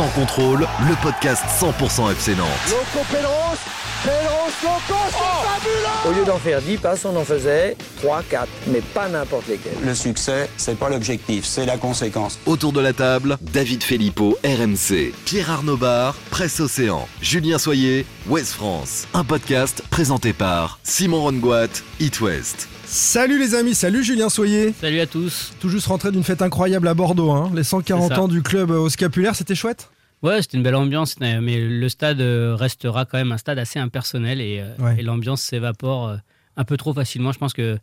Sans contrôle, le podcast 100% FC Nantes. Loco Pedros, Pedros Loco, c'est fabuleux Au lieu d'en faire 10 passes, on en faisait 3, 4, mais pas n'importe lesquels. Le succès, c'est pas l'objectif, c'est la conséquence. Autour de la table, David Filippo, RMC, Pierre Arnaud Bar, Presse Océan, Julien Soyer, West France. Un podcast présenté par Simon Rongoat, It West. Salut les amis, salut Julien Soyer. Salut à tous. Tout juste rentré d'une fête incroyable à Bordeaux, hein. les 140 C'est ça. ans du club au scapulaire, c'était chouette? Ouais, c'était une belle ambiance, mais le stade euh, restera quand même un stade assez impersonnel et, euh, Ouais. et l'ambiance s'évapore euh, un peu trop facilement. Je pense que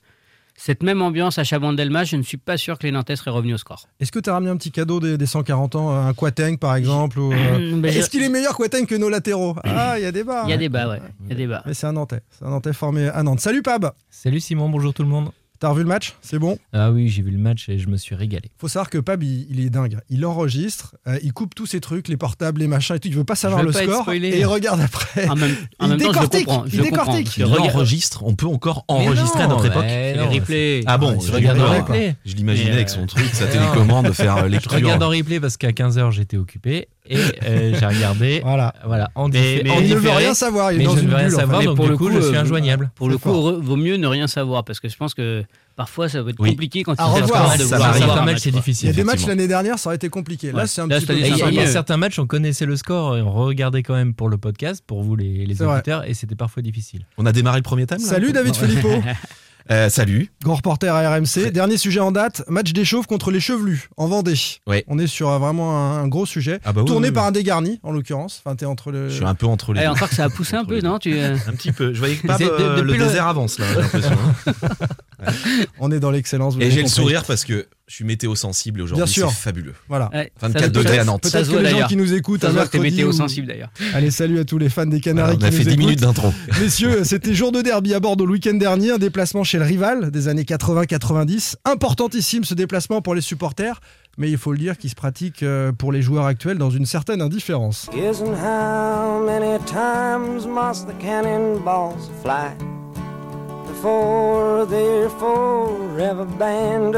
cette même ambiance à Chabandelma, je ne suis pas sûr que les Nantais seraient revenus au score. Est-ce que tu as ramené un petit cadeau des, des 140 ans, un Quateng par exemple ou, euh, je- Est-ce qu'il est meilleur Quateng que nos latéraux? Ah, il y a débat. Il y a débat, ouais. Il y a débat. Mais c'est un Nantais, c'est un Nantais formé à Nantes. Salut Pab Salut Simon, bonjour tout le monde. T'as revu le match C'est bon Ah oui, j'ai vu le match et je me suis régalé. Faut savoir que Pab, il, il est dingue. Il enregistre, euh, il coupe tous ses trucs, les portables, les machins et tout. Il veut pas savoir le pas score et il regarde après. En même, en Il même temps, je le décortique, comprends. il Je décortique. Je Il enregistre, on peut encore enregistrer à notre époque. les replays. Ah bon, je je regarde en replay. Je l'imaginais avec euh, son truc, sa télécommande, de faire euh, Je lecture. regarde en replay parce qu'à 15h j'étais occupé et euh, j'ai regardé. Voilà. Voilà, en, Mais- diffé- mais- en Il ne veut rien savoir, il est mais dans je une ne veux rien bulle. savoir, Mais donc pour du le coup, coup, je suis euh, injoignable. Pour le coup, fort. heureux- vaut mieux ne rien savoir parce que je pense que parfois ça va être Oui. compliqué quand il m'arrive. savoir Certains matchs match, c'est. Il y a des matchs l'année dernière, ça aurait été compliqué. Là, Ouais. c'est un Là, petit peu il y a- y a certains matchs, on connaissait le score, et on regardait quand même pour le podcast, pour vous les, les vrai. auditeurs, et c'était parfois difficile. On a démarré le premier thème là Salut David. Filippo, Euh, salut. grand reporter à RMC. Dernier sujet en date, match d'échauffe contre les chevelus en Vendée. Ouais. On est sur euh, vraiment un, un gros sujet. Ah bah oui, Tourné oui, par un dégarni, en l'occurrence. Enfin, t'es entre le. Je suis un peu entre les Eh, deux. encore que ça a poussé un peu, non tu, euh, Un petit peu. Je voyais que Pab, euh, le le- désert avance là, j'ai l'impression. hein. On est dans l'excellence. Et j'ai le sourire parce que je suis météo sensible aujourd'hui. Bien sûr. C'est fabuleux. Voilà. ouais, 24 ça- degrés à Nantes. Ça Peut-être que voit les gens qui nous écoutent Ça un mercredi. météo ou- sensible d'ailleurs. Allez, salut à tous les fans des Canaries on a qui fait nous 10 minutes d'intro. Messieurs, c'était jour de derby à Bordeaux le week-end dernier, un déplacement chez le rival des années 80-90. Importantissime ce déplacement pour les supporters, mais il faut le dire qu'il se pratique euh, pour les joueurs actuels dans une certaine indifférence. Isn't how many times must the cannonballs fly before they're forever banned?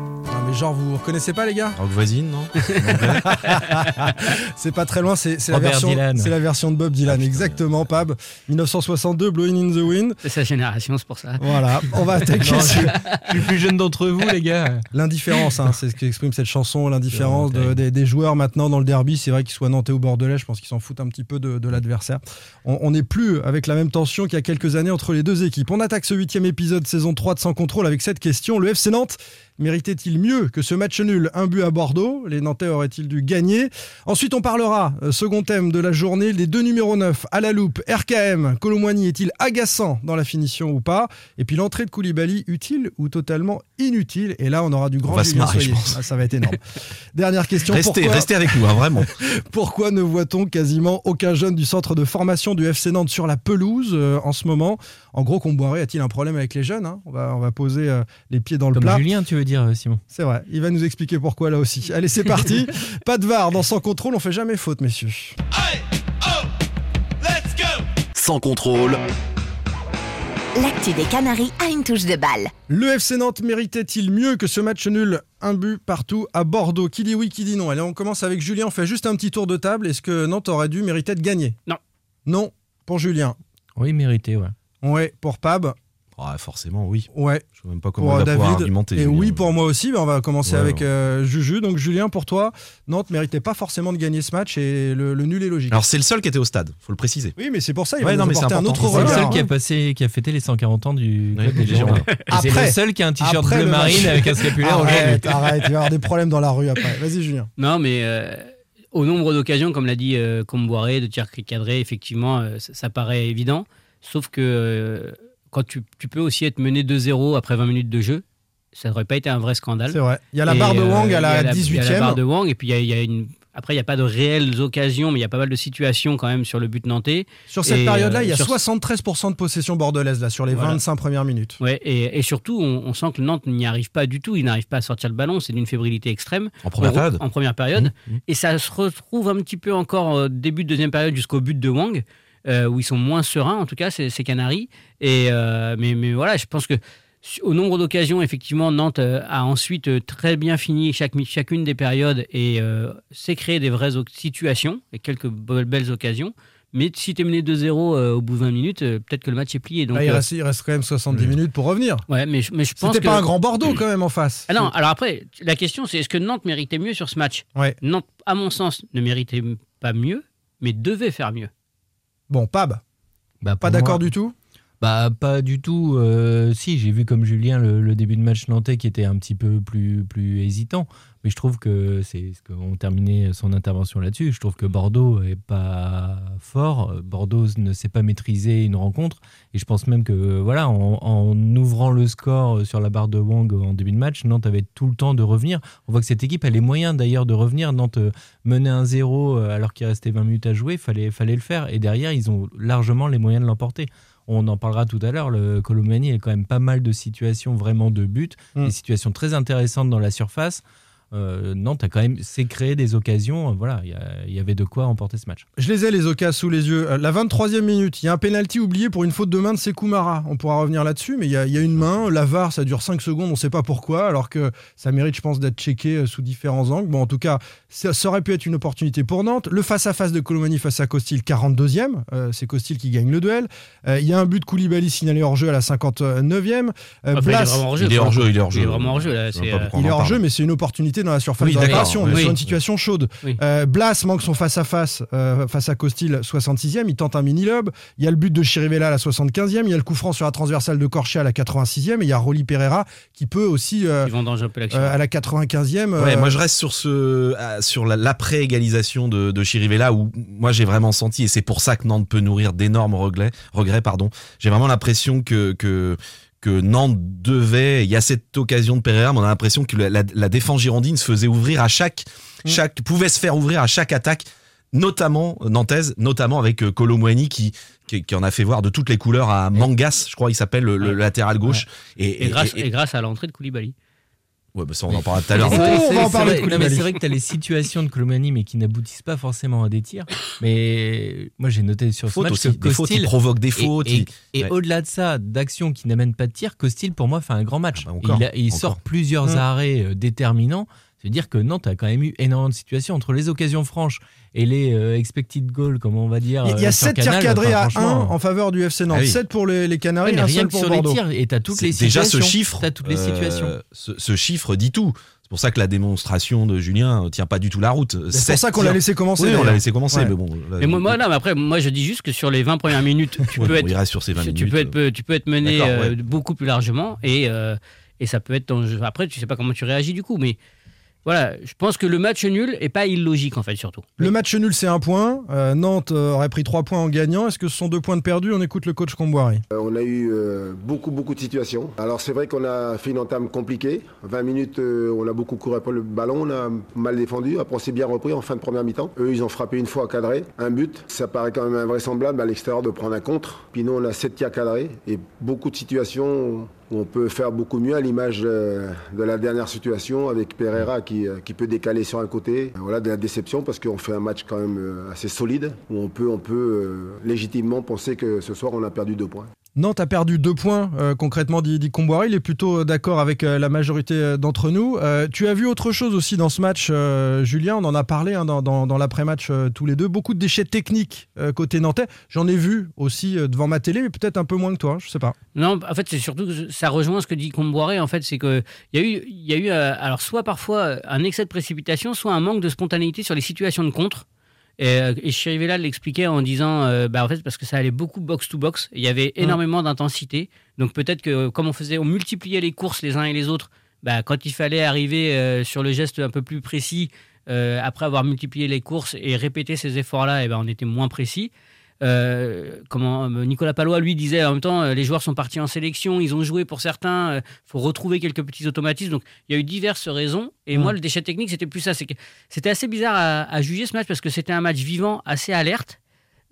Mais genre, vous reconnaissez pas les gars Rock voisine, non C'est pas très loin, c'est c'est la, la version de Bob Dylan, Ah, exactement, Pab. 1962, Blowing in the Wind. C'est sa génération, c'est pour ça. Voilà, on va attaquer Non, sur Je suis plus jeune d'entre vous, les gars. l'indifférence, hein, c'est ce qu'exprime cette chanson, l'indifférence de- des, des joueurs maintenant dans le derby. C'est vrai qu'ils soient nantais ou bordelais, je pense qu'ils s'en foutent un petit peu de, de l'adversaire. On on n'est plus avec la même tension qu'il y a quelques années entre les deux équipes. On attaque ce huitième épisode saison 3 de Sans Contrôle avec cette question. Le FC Nantes méritait-il mieux que ce match nul Un but à Bordeaux? Les Nantais auraient-ils dû gagner? Ensuite, on parlera, euh, second thème de la journée, les deux numéros 9 à la loupe, RKM. Colomboigny est-il agaçant dans la finition ou pas? Et puis l'entrée de Koulibaly, utile ou totalement inutile? Et là, on aura du grand On va se marrer, je pense. Ah, ça va être énorme. Dernière question. Restez, pourquoi, restez avec nous, hein, vraiment. pourquoi ne voit-on quasiment aucun jeune du centre de formation du FC Nantes sur la pelouse euh, en ce moment? En gros, Comboiré a-t-il un problème avec les jeunes hein? On, va, on va poser euh, les pieds dans le Comme plat. Julien, tu veux dire, euh, Simon C'est vrai, il va nous expliquer pourquoi là aussi. Allez, c'est parti. Pas de VAR dans Sans Contrôle, on fait jamais faute, messieurs. Sans contrôle, L'actu des Canaries a une touche de balle. Le FC Nantes méritait-il mieux que ce match nul? Un but partout à Bordeaux. Qui dit oui, qui dit non Allez, on commence avec Julien, on fait juste un petit tour de table. Est-ce que Nantes aurait dû mériter de gagner? Non. Non, pour Julien? Oui, mérité, ouais. Ouais, pour Pab? Ouais, forcément, oui. Ouais, Je sais même pas comment pour on va pouvoir David. argumenter. Et Julien. oui, pour moi aussi. Ben, on va commencer Ouais, avec ouais. euh, Juju. Donc, Julien, pour toi, Nantes méritait pas forcément de gagner ce match et le, le nul est logique. Alors, c'est le seul qui était au stade, faut le préciser. oui, mais c'est pour ça il Ouais, va non, mais c'est un autre C'est le seul regard. qui a, passé, qui a fêté les 140 ans du club des Girondins. C'est Après- le seul qui a un t-shirt bleu marine avec un scapulaire aujourd'hui. Arrête, arrête, il va y avoir des problèmes dans la rue après. Vas-y, Julien. Non, mais euh, au nombre d'occasions, comme l'a dit euh, Comboiré, de tirs cadrés, effectivement, euh, ça, ça paraît évident. Sauf que euh, quand tu, tu peux aussi être mené 2-0 après 20 minutes de jeu, ça n'aurait pas été un vrai scandale. C'est vrai. Il y a la Et, barre de euh, Wang à a la Il y a 18e. la barre de Wang, et puis il y a, il y a une. Après, il n'y a pas de réelles occasions, mais il y a pas mal de situations quand même sur le but nantais. Sur cette Et, période-là, euh, il y a sur- 73% de possession bordelaise là, sur les Voilà. 25 premières minutes. Ouais, et, et surtout, on, on sent que Nantes n'y arrive pas du tout. Il n'arrive pas à sortir le ballon. C'est d'une fébrilité extrême. En première En- période En première période. Mmh, mmh. Et ça se retrouve un petit peu encore au début de deuxième période jusqu'au but de Wang. Euh, où ils sont moins sereins, en tout cas, ces, ces Canaries. Et, euh, mais, mais voilà, je pense que au nombre d'occasions, effectivement, Nantes euh, a ensuite très bien fini chaque, chacune des périodes et euh, s'est créé des vraies situations et quelques be- belles occasions. Mais si tu es mené 2-0 euh, au bout de 20 minutes, euh, peut-être que le match est plié. Donc, Ah, il, euh, reste, il reste quand même 70 minutes pour revenir. ouais, mais, je- mais je pense C'était que... pas un grand Bordeaux quand même en face. Ah non, alors après, la question c'est est-ce que Nantes méritait mieux sur ce match? Ouais. Nantes, à mon sens, ne méritait pas mieux, mais devait faire mieux. Bon, Pab, Bah, pas d'accord moi- du tout Bah pas du tout. Euh, si j'ai vu comme Julien le, début de match nantais qui était un petit peu plus plus hésitant, mais je trouve que c'est ce qu'on terminait son intervention là-dessus. Je trouve que Bordeaux est pas fort. Bordeaux ne sait pas maîtriser une rencontre et je pense même que voilà en, ouvrant le score sur la barre de Wang en début de match, Nantes avait tout le temps de revenir. On voit que cette équipe a les moyens d'ailleurs de revenir. Nantes euh, menait un 0 euh, alors qu'il restait 20 minutes à jouer, fallait fallait le faire et derrière ils ont largement les moyens de l'emporter. On en parlera tout à l'heure. Le Colomani a quand même pas mal de situations vraiment de but, Mm. des situations très intéressantes dans la surface. Euh, Nantes a quand même s'est créé des occasions. Voilà, il y, avait de quoi remporter ce match. Je les ai, les occasions sous les yeux. Euh, La 23e minute, il y a un penalty oublié pour une faute de main de Sekoumara. On pourra revenir là-dessus, mais il y, a, il y a une main. La VAR, ça dure 5 secondes, on ne sait pas pourquoi, alors que ça mérite, je pense, d'être checké euh, sous différents angles. Bon, en tout cas, ça, ça aurait pu être une opportunité pour Nantes. Le face-à-face de Colomani face à Costil, 42e. Euh, c'est Costil qui gagne le duel. Euh, Il y a un but de Koulibaly signalé hors jeu à la 59e. Euh, Enfin, il est hors jeu. Il est hors jeu, il est vraiment hors jeu là. Euh, Il est en hors jeu, mais c'est une opportunité dans la surface Oui, de réparation. On est oui. sur une situation chaude. Oui. Euh, Blas manque son face-à-face euh, face à Costil, 66e. Il tente un mini-lob. Il y a le but de Chirivella à la 75e. Il y a le coup franc sur la transversale de Corché à la 86e. Et il y a Rolly Pereira qui peut aussi euh, Ils vendange un peu l'action. euh, à la 95e. euh, Ouais, moi je reste sur ce sur la- l'après-égalisation de, de Chirivella où moi j'ai vraiment senti et c'est pour ça que Nantes peut nourrir d'énormes regrets. Regrets, pardon. J'ai vraiment l'impression que que que Nantes devait. Il y a cette occasion de Pereira, mais on a l'impression que la, la- la défense girondine se faisait ouvrir à chaque chaque pouvait se faire ouvrir à chaque attaque. Notamment nantaise, notamment avec euh, Colomwani qui, qui qui en a fait voir de toutes les couleurs à Mangas, je crois il s'appelle le, latéral gauche. Et, et, grâce, et grâce à l'entrée de Koulibaly. Ouais, bah ça on en parlera tout à l'heure. C'est vrai- que tu as les situations de Colomani, mais qui n'aboutissent pas forcément à des tirs. Mais moi, j'ai noté sur ce match aussi, que des fautes, il Costil- provoque des et- fautes. Et, il- et ouais. au-delà de ça, d'actions qui n'amènent pas de tir, Costil, pour moi, fait un grand match. Ah bah encore, il a- il encore. sort plusieurs Mm. arrêts euh, déterminants. C'est-à-dire que Nantes a quand même eu énormément de situations entre les occasions franches et les euh, expected goals, comme on va dire. Il y euh, a sur 7 tirs Canal. cadrés Enfin, à 1 franchement, en faveur du FC Nantes. Ah oui. 7 pour les, les Canaries, ouais, mais un rien seul que pour sur les Bordeaux. tirs, et tu as toutes les déjà situations. ce chiffre, T'as toutes les euh, situations. ce, ce chiffre dit tout. C'est pour ça que la démonstration de Julien tient pas du tout la route. C'est pour ça qu'on l'a laissé commencer. Oui, on l'a laissé commencer, Ouais. mais bon. là, Mais moi, moi, non, mais après, moi, je dis juste que sur les 20 premières minutes, tu peux être il reste sur ces 20 tu, minutes. peux être, tu peux être mené euh, ouais. beaucoup plus largement et, euh, et ça peut être dangereux. Après, tu sais pas comment tu réagis du coup, mais voilà, je pense que le match nul est pas illogique en fait, surtout. Le match nul, c'est un point. Euh, Nantes euh, aurait pris 3 points en gagnant. Est-ce que ce sont deux points de perdus On écoute le coach Comboiré. Euh, On a eu euh, beaucoup, beaucoup de situations. Alors c'est vrai qu'on a fait une entame compliquée. 20 minutes, euh, on a beaucoup couru pour le ballon, on a mal défendu. Après on s'est bien repris en fin de première mi-temps. Eux, ils ont frappé une fois cadré, un but. Ça paraît quand même invraisemblable à l'extérieur de prendre un contre. Puis nous, on a 7 tirs cadrés et beaucoup de situations on peut faire beaucoup mieux à l'image euh, de la dernière situation avec Pereira qui, euh, qui peut décaler sur un côté. Voilà de la déception parce qu'on fait un match quand même euh, assez solide où on peut, on peut euh, légitimement penser que ce soir on a perdu deux points. Nantes a perdu deux points, euh, concrètement, dit, dit. Il est plutôt euh, d'accord avec euh, la majorité d'entre nous. Tu as vu autre chose aussi dans ce match, Julien? On en a parlé hein, dans, l'après-match tous les deux. Beaucoup de déchets techniques côté nantais. J'en ai vu aussi devant ma télé, mais peut-être un peu moins que toi. Je sais pas. Non, en fait, c'est surtout que ça rejoint ce que dit Comboiré. En fait, c'est que il y a eu, y a eu, alors soit parfois un excès de précipitation, soit un manque de spontanéité sur les situations de contre. Et, euh, et Chirivella l'expliquait en disant, euh, bah, en fait, parce que ça allait beaucoup box to box. Il y avait énormément d'intensité. Donc peut-être que comme on faisait, on multipliait les courses les uns et les autres. Bah, quand il fallait arriver euh, sur le geste un peu plus précis, euh, après avoir multiplié les courses et répété ces efforts-là, et ben on était moins précis. Euh, comment euh, Nicolas Palois lui disait en même temps euh, les joueurs sont partis en sélection ils ont joué pour certains il faut retrouver quelques petits automatismes. Donc il y a eu diverses raisons. Et Mm. moi le déchet technique c'était plus ça. C'était assez bizarre à, à juger ce match parce que c'était un match vivant assez alerte.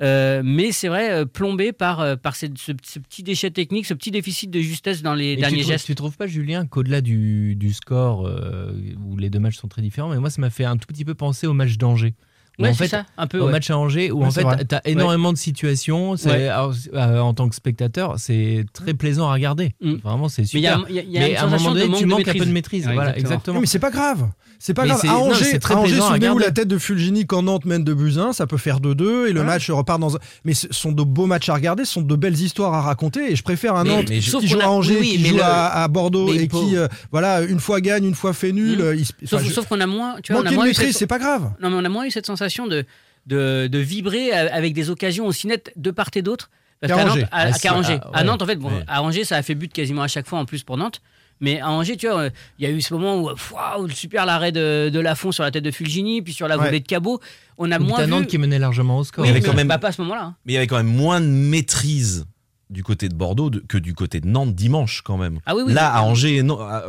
Euh, mais c'est vrai plombé par par ce, ce petit déchet technique ce petit déficit de justesse dans les Mais derniers tu, trouves, gestes. tu trouves pas, Julien, qu'au-delà du, du score, euh, où les deux matchs sont très différents, mais moi, ça m'a fait un tout petit peu penser au match d'Angers. Ouais, en c'est fait, ça, un peu. au ouais. match à Angers, où Ouais, en fait, tu as énormément de situations. c'est- Ouais. alors, euh, en tant que spectateur, c'est très plaisant à regarder. Mm. Vraiment, c'est Mais il y a, super. il y a- il y a Mais une à un moment donné, tu manques un peu de maîtrise. Ouais, voilà, exactement. exactement. Oui, mais c'est pas grave. C'est pas Mais grave. c'est- À non, Angers, c'est très à Angers, souvenez-vous la tête de Fulgini quand Nantes mène de 1, ça peut faire 2-2 et le Voilà. match repart dans un. Mais ce sont de beaux matchs à regarder, ce sont de belles histoires à raconter et je préfère un Mais- Nantes mais qui sauf joue qu'on a- à Angers, qui mais joue à, Bordeaux mais et qui, euh, voilà, une fois gagne, une fois fait nul. Mm. euh, il se- Sauf, qu'on a moins, Manquer de maîtrise, c'est pas grave. Non, mais on a moins eu cette sensation de, de, de vibrer avec des occasions aussi nettes de part et d'autre. Parce Qu'à. Nantes, à, Ah, Angers. ah, À ouais. Nantes, en fait, bon, Ouais. à Angers, ça a fait but quasiment à chaque fois en plus pour Nantes. Mais à Angers, tu vois, euh, il y a eu ce moment où, waouh, super l'arrêt de, de Lafont sur la tête de Fulgini, puis sur la Ouais. volée de Cabot. On a Ou moins vu. Nantes qui menait largement au score. Oui, Il y avait mais quand même- pas à ce moment-là. hein. Mais il y avait quand même moins de maîtrise du côté de Bordeaux de- que du côté de Nantes dimanche quand même. Ah oui, oui. Là, à Angers, non, à,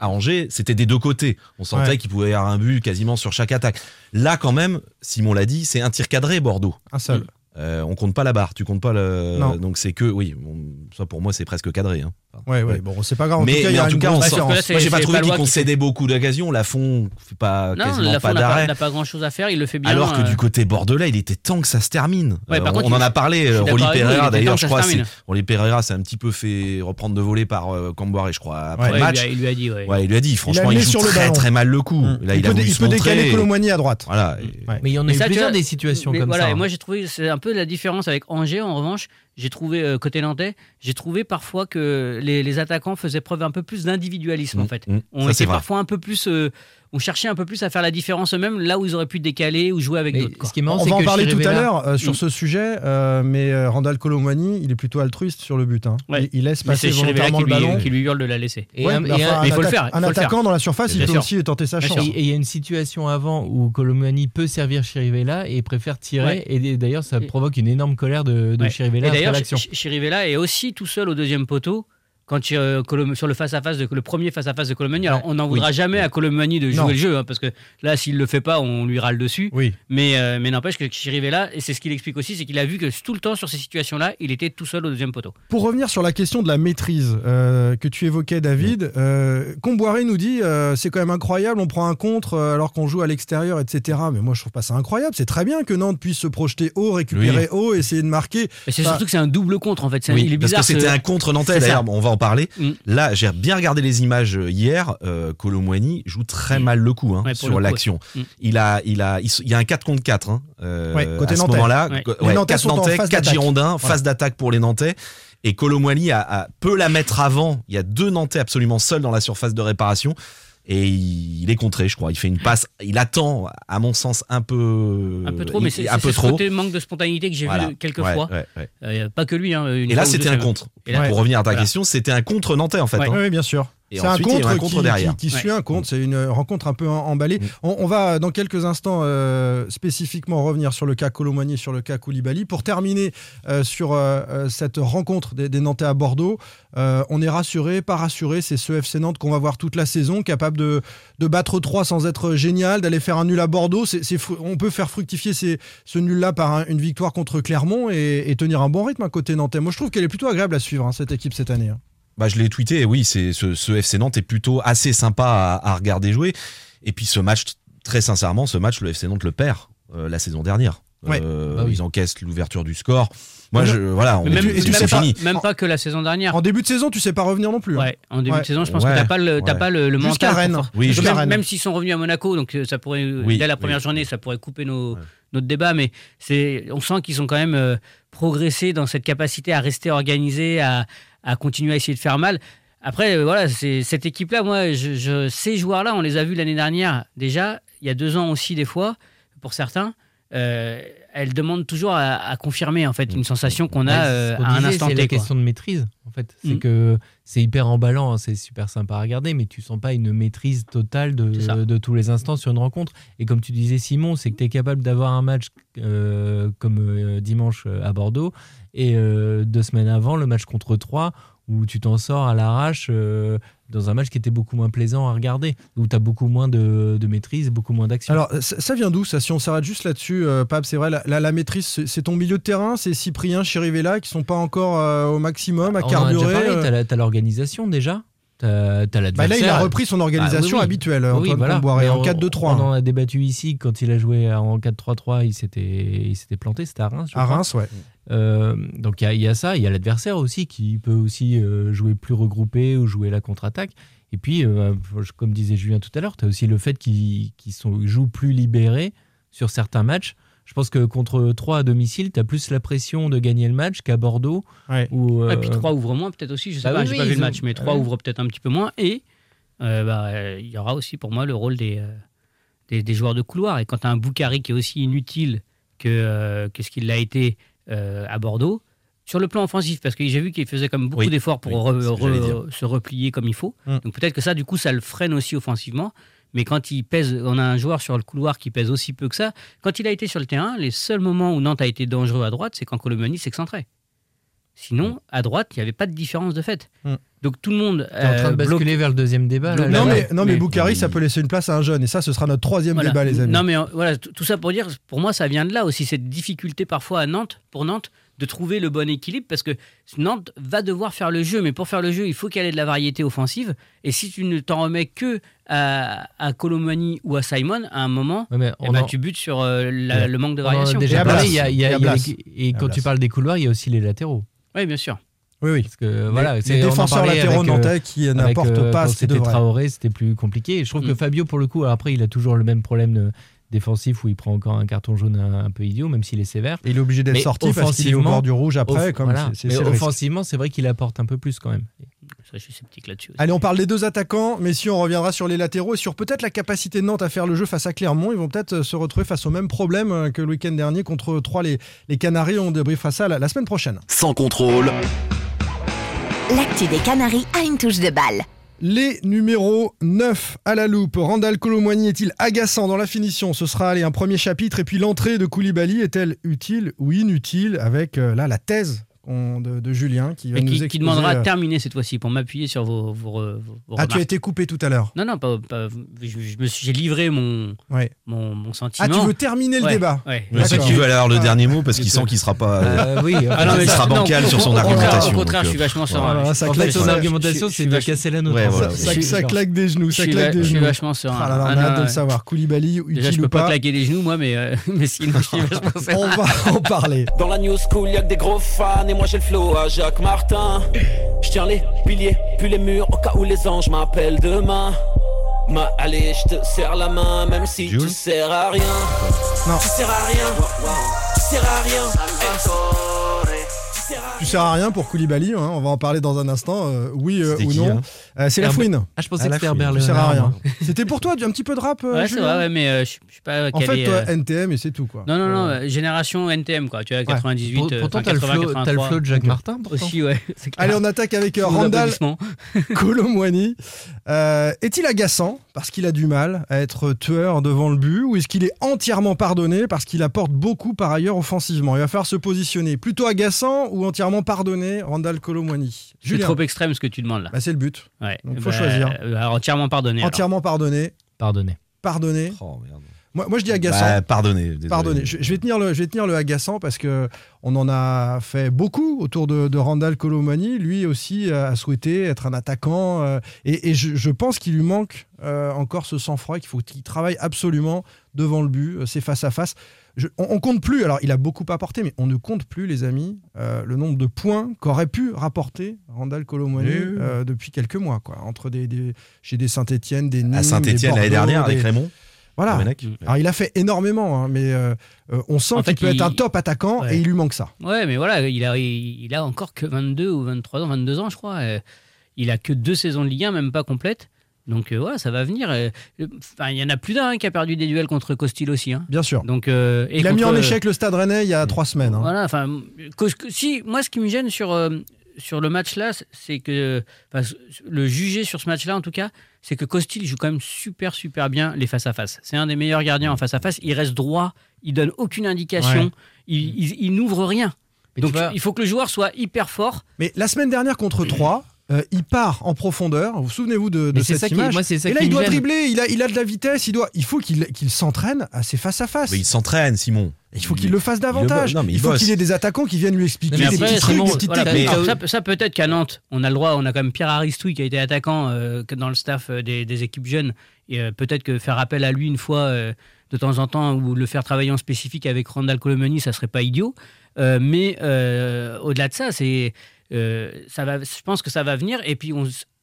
à Angers, c'était des deux côtés. On sentait Ouais. qu'il pouvait y avoir un but quasiment sur chaque attaque. Là, quand même, Simon l'a dit, c'est un tir cadré Bordeaux. Un seul. Euh, on compte pas la barre, tu comptes pas le. Non. Donc c'est que, oui, bon, ça pour moi c'est presque cadré. hein. Ouais, ouais, Ouais. bon, c'est pas grave. En mais, tout cas, mais en tout cas, on sort- Moi, j'ai pas trouvé qu'il concédait beaucoup d'occasions. Lafont fait pas Non, quasiment la pas n'a pas, d'arrêt. n'a pas grand-chose à faire, il le fait bien. Alors que euh, du côté bordelais, il était temps que ça se termine. Ouais, par Euh, contre, on en il- a parlé. euh, Rolly Pereira, d'ailleurs, je crois. Rolly Pereira s'est un petit peu fait reprendre de volée par euh, Camboire, je crois, après ouais, le match. il, lui a, dit, ouais. Il lui a dit, franchement, il, joue très très mal le coup. Mm. Là, il, a peut, il décaler. Colomboigny à droite. Voilà. Mais il y en a plusieurs des situations comme voilà, ça. Et hein. moi, j'ai trouvé, c'est un peu la différence avec Angers, en revanche. J'ai trouvé, euh, côté nantais, j'ai trouvé parfois que les, les attaquants faisaient preuve un peu plus d'individualisme, en Mm, fait. mm. On était parfois un peu plus. euh, on cherchait un peu plus à faire la différence eux-mêmes, là où ils auraient pu décaler ou jouer avec d'autres. quoi. ce qui est marrant, On va en parler tout à l'heure euh, sur Mm. ce sujet, euh, mais euh, Randall Colomboigny, il est plutôt altruiste sur le but. hein. Ouais. Il, il laisse passer volontairement qui le lui, ballon. qui lui hurle de la laisser. Et Ouais, un- mais et enfin, un- un mais il faut le faire, Un le faire. attaquant dans la surface, il peut aussi tenter sa chance. Et il y a une situation avant où Colomani peut servir Chirivella et préfère tirer. Et d'ailleurs, ça provoque une énorme colère de. Chirivella d'ailleurs, Chirivella est aussi tout seul au deuxième poteau. Quand il, euh, sur le face à face de le premier face à face de Colomani, alors on n'en voudra jamais à Colomani de jouer Non. le jeu, hein, parce que là, s'il le fait pas, on lui râle dessus. Oui. Mais, euh, mais n'empêche que Chirivella, et c'est ce qu'il explique aussi, c'est qu'il a vu que tout le temps sur ces situations-là, il était tout seul au deuxième poteau. Pour revenir sur la question de la maîtrise euh, que tu évoquais, David, Comboiré nous dit c'est quand même incroyable, on prend un contre alors qu'on joue à l'extérieur, etc. Mais moi, je trouve pas ça incroyable. C'est très bien que Nantes puisse se projeter haut, récupérer haut, essayer de marquer. Mais c'est surtout que c'est un double contre en fait. C'est un- il est parce bizarre. que c'était ce- un contre nantais d'ailleurs, on va en parler. Mm. Là, j'ai bien regardé les images euh, hier. Euh, Colomboigny joue très mal le coup hein, Ouais, sur l'action. ouais. Mm. Il a, il a, il, y a un 4 contre 4 hein, euh, Ouais, côté à ce nantais. moment-là. Ouais. Les Nantais 4 sont en Nantais, phase 4 d'attaque. Girondins, Voilà. phase d'attaque pour les Nantais. Et a, a- peut la mettre avant. Il y a deux Nantais absolument seuls dans la surface de réparation. Et il, est contré, je crois. Il fait une passe. Il attend, à mon sens, un peu. Un peu trop, mais c'est un peu ce trop. côté manque de spontanéité que j'ai Voilà. vu quelques Ouais, fois. ouais, ouais. Euh, pas que lui. Hein, une Et là, c'était un contre. Et là- Pour revenir à ta Voilà. question, c'était un contre nantais en fait. Ouais. hein. Oui, bien sûr. C'est un contre, un contre qui, derrière. qui- qui Ouais. suit un contre. C'est une rencontre un peu emballée. Mm. On, on va dans quelques instants euh, spécifiquement revenir sur le cas Colomboigny, sur le cas Koulibaly. Pour terminer euh, sur euh, euh, cette rencontre des, des Nantais à Bordeaux, euh, on est rassuré, pas rassuré. C'est ce FC Nantes qu'on va voir toute la saison, capable de, de battre 3 sans être génial, d'aller faire un nul à Bordeaux. On peut faire fructifier ces- ce nul-là par un- une victoire contre Clermont et, et tenir un bon rythme à côté Nantais. Moi, je trouve qu'elle est plutôt agréable à suivre, hein, cette équipe cette année. hein. Bah, je l'ai tweeté, et oui, c'est ce, ce FC Nantes est plutôt assez sympa à, à regarder jouer. Et puis ce match, très sincèrement, ce match, le FC Nantes le perd euh, la saison dernière. Ouais. Euh, Bah oui. Ils encaissent l'ouverture du score. Moi, je, voilà, on même, et tu même pas, même pas que la saison dernière. En début de saison, tu sais pas revenir non plus. hein. Ouais, en début Ouais. de saison, je pense Ouais. que t'as pas le, t'as Ouais. pas le, le Jusqu'à mental. Rennes. Oui, même, Rennes. même s'ils sont revenus à Monaco, donc euh, ça pourrait Oui, dès la première oui. journée, ça pourrait couper nos, Ouais. notre débat, mais c'est, on sent qu'ils ont quand même euh, progressé dans cette capacité à rester organisés, à, à continuer à essayer de faire mal. Après, euh, voilà, c'est cette équipe-là. Moi, je, je- ces joueurs-là, on les a vus l'année dernière déjà, il y a deux ans aussi des fois, pour certains. Euh, elles demandent toujours à, à confirmer en fait une sensation qu'on a Bah, euh, à un instant C'est T. la quoi. question de maîtrise, en fait. C'est Mm. que c'est hyper emballant, hein, c'est super sympa à regarder, mais tu sens pas une maîtrise totale C'est de, de tous les instants sur une rencontre. Et comme tu disais, Simon, c'est que tu es capable d'avoir un match euh, comme dimanche à Bordeaux, et euh, deux semaines avant, le match contre Troyes, où tu t'en sors à l'arrache euh, dans un match qui était beaucoup moins plaisant à regarder, où tu as beaucoup moins de, de maîtrise, beaucoup moins d'action. Alors, ça, ça vient d'où ça Si on s'arrête juste là-dessus, euh, Pape, c'est vrai, la, la- la maîtrise, c'est ton milieu de terrain, c'est Cyprien, Chirivella qui sont pas encore euh, au maximum, à On carburer. t'as la- t'as l'organisation déjà. T'as t'as Bah là, il a repris son organisation Ah, oui, oui. habituelle, Oui, Antoine voilà. Comboiré, Mais en on- 4-2-3. On en hein. a débattu ici quand il a joué en 4-3-3, il s'était, il s'était planté, c'était à Reims. je À crois. Reims, ouais. Euh, donc il y, a- il y a ça, il y a l'adversaire aussi qui peut aussi euh, jouer plus regroupé ou jouer la contre-attaque. Et puis, euh, comme disait Julien tout à l'heure, tu as aussi le fait qu'ils qu'ils sont- jouent plus libérés sur certains matchs. Je pense que contre 3 à domicile, tu as plus la pression de gagner le match qu'à Bordeaux. Ouais. Où, Et puis euh, 3 ouvre moins, peut-être aussi, je sais Bah pas, oui, j'ai oui, pas vu le ont- match, mais 3 ouais. ouvre peut-être un petit peu moins. Et euh, bah, euh, il y aura aussi pour moi le rôle des, euh, des, des joueurs de couloir. Et quand tu as un Boukari qui est aussi inutile que, euh, que ce qu'il l'a été euh, à Bordeaux, sur le plan offensif, parce que j'ai vu qu'il faisait comme beaucoup Oui, d'efforts pour re- re- se replier comme il faut. Mm. Donc peut-être que ça, du coup, ça le freine aussi offensivement. Mais quand il pèse, on a un joueur sur le couloir qui pèse aussi peu que ça. Quand il a été sur le terrain, les seuls moments où Nantes a été dangereux à droite, c'est quand Colomani s'excentrait. Sinon, à droite, il n'y avait pas de différence de fait. Mm. Donc tout le monde. t'es en train de euh, bloque- basculer vers le deuxième débat. là, bloque- là, Non, là. mais, non, mais mais- Boukari, ça peut laisser une place à un jeune. Et ça, ce sera notre troisième Voilà. débat, les amis. Non, mais euh, voilà, tout ça pour dire, pour moi, ça vient de là aussi, cette difficulté parfois à Nantes, pour Nantes, de trouver le bon équilibre, parce que Nantes va devoir faire le jeu, mais pour faire le jeu, il faut qu'elle ait de la variété offensive. Et si tu ne t'en remets que à, à Colomani ou à Simon, à un moment, Ouais, eh on ben, en- tu butes sur euh, la- Ouais. le manque de variation. déjà Et parlé, y a- y a- y a les- quand tu parles des couloirs, il y a aussi les latéraux. Oui, bien sûr. Oui, oui. Parce que voilà, les, défenseurs latéraux avec, euh, nantais qui n'apportent euh, pas ce c'était. Traoré, c'était plus compliqué. Et je trouve que Mm. Fabio, pour le coup, après, il a toujours le même problème de- défensif où il prend encore un carton jaune un, un peu idiot, même s'il est sévère. Et il est obligé d'être sorti parce qu'il est au offensivement, bord du rouge après. Off- comme voilà. Mais offensivement, c'est vrai qu'il apporte un peu plus quand même. Ça, je suis sceptique là-dessus. Allez, on parle des deux attaquants, mais si on reviendra sur les latéraux et sur peut-être la capacité de Nantes à faire le jeu face à Clermont, ils vont peut-être euh, se retrouver face au même problème euh, que le week-end dernier contre 3 les, les Canaries. On débriefera ça la, la semaine prochaine. Sans contrôle, L'actu des Canaries a une touche de balle. Les numéros 9 à la loupe. Randall Colomwani est-il agaçant dans la finition? Ce sera allez, un premier chapitre. Et puis l'entrée de Koulibaly est-elle utile? Ou inutile avec euh, la thèse on- de, de Julien qui va Et nous qui, exposer, qui demandera euh, à terminer cette fois-ci pour m'appuyer sur vos, vos, re- vos- vos Ah, tu as été coupé tout à l'heure. Non, non, pas, pas- je, je me suis- j'ai livré mon, Ouais. mon, mon sentiment. Ah, tu veux terminer le Ouais, débat ouais. Je sais qu'il veut aller avoir le Ah. dernier mot parce qu'il sent qu'il sera pas. euh, Euh, oui, Ah non, mais Il ça- sera bancal sur son argumentation, Au contraire, donc, je suis vachement serein. voilà, ça En claque son argumentation, c'est de casser la nôtre. Ça, claque des genoux, Je ça suis, claque des je suis genoux. vachement serein. Ah on Ah a hâte de le savoir. Koulibaly, Déjà, je peux pas claquer les genoux, moi, mais, euh, mais sinon, je suis vachement serein. On va en parler. Dans la new school, y'a que des gros fans et moi j'ai le flow à Jacques Martin. Je tiens les piliers, puis les murs au cas où les anges m'appellent demain. Ma allez, je te serre la main, même si Jules tu sers à rien. Non. Tu sers à rien. Tu sers à rien. Tu sers à rien pour Koulibaly, hein, on va en parler dans un instant, euh, oui euh, ou qui, non. hein Euh, c'est la fouine, Ah, je pensais À que c'était. Herbert tu sers à rien. C'était pour toi, un petit peu de rap, Ouais, c'est vrai, ouais, mais euh, je je suis pas En fait, toi, euh, NTM et c'est tout, quoi. Non, non, non, génération NTM, quoi. Tu vois, 98, Pour- euh, Pourtant, t'as le 80, flow- t'as le 83. flow de Jacques Martin. pourtant. Aussi, ouais. Allez, on attaque avec Randall. Colomwani. Euh, est-il agaçant parce qu'il a du mal à être tueur devant le but ou est-ce qu'il est entièrement pardonné parce qu'il apporte beaucoup par ailleurs offensivement? Il va falloir se positionner. Plutôt agaçant ou entièrement pardonné, Randall Colomwani? C'est trop extrême ce que tu demandes là. bah, c'est le but. Ouais. donc, faut Bah, choisir. euh, alors, entièrement pardonné. alors. Entièrement pardonné, Pardonnez. pardonné. Oh, merde. Moi, moi je dis agaçant. Bah, pardonnez. désolé. Pardonnez, je, je vais tenir le, je vais tenir le agaçant parce que on en a fait beaucoup autour de, de Randall Colomani. Lui aussi a souhaité être un attaquant euh, et, et je, je pense qu'il lui manque euh, encore ce sang-froid qu'il faut qu'il travaille absolument devant le but. euh, C'est face à face. Je- on, on compte plus. Alors il a beaucoup apporté, mais on ne compte plus, les amis, euh, le nombre de points qu'aurait pu rapporter Randall Colomani Oui, oui. euh, depuis quelques mois, quoi. Entre des, des- chez des Saint-Étienne, des Nîmes, À Saint-Etienne l'année dernière avec des- Raymond. Voilà. Alors il a fait énormément, hein, mais euh, euh, on sent En qu'il peut être un top attaquant Ouais. et il lui manque ça. Ouais, mais voilà, il a, il, il a encore que 22 ou 23 ans, 22 ans, je crois. Euh, il a que deux saisons de Ligue 1, même pas complètes. Donc, euh, ouais, ça va venir. Euh, Enfin, il y en a plus d'un hein, qui a perdu des duels contre Costil aussi. hein. Bien sûr. Donc, euh, et il a mis en échec le Stade Rennais il y a trois semaines. hein. Voilà, enfin, si, moi, ce qui me gêne sur, euh, sur le match-là, c'est que, le juger sur ce match-là, en tout cas, c'est que Costil joue quand même super, super bien les face-à-face. C'est un des meilleurs gardiens en face-à-face. Il reste droit, il donne aucune indication, Ouais. il, il- il n'ouvre rien. Mais Donc, vois- il faut que le joueur soit hyper fort. Mais la semaine dernière contre 3, il part en profondeur. Vous souvenez-vous de, de cette ça qui- image moi, ça Et là, il doit gêne. dribbler, il a, il a de la vitesse, il, doit, il faut qu'il s'entraîne à ses face-à-face. Mais il s'entraîne, Simon. Il faut qu'il le fasse davantage. non, mais il il faut qu'il ait des attaquants qui viennent lui expliquer Mais des après, petits trucs, Simon, des petites voilà, techniques. mais ça, ça, peut-être qu'à Nantes, on a le droit, on a quand même Pierre Aristouille qui a été attaquant euh, dans le staff euh, des, des équipes jeunes. Et euh, peut-être que faire appel à lui une fois euh, de temps en temps ou le faire travailler en spécifique avec Randall Colomani, ça serait pas idiot. Euh, mais euh, au-delà de ça, c'est, euh, ça va, je pense que ça va venir. Et puis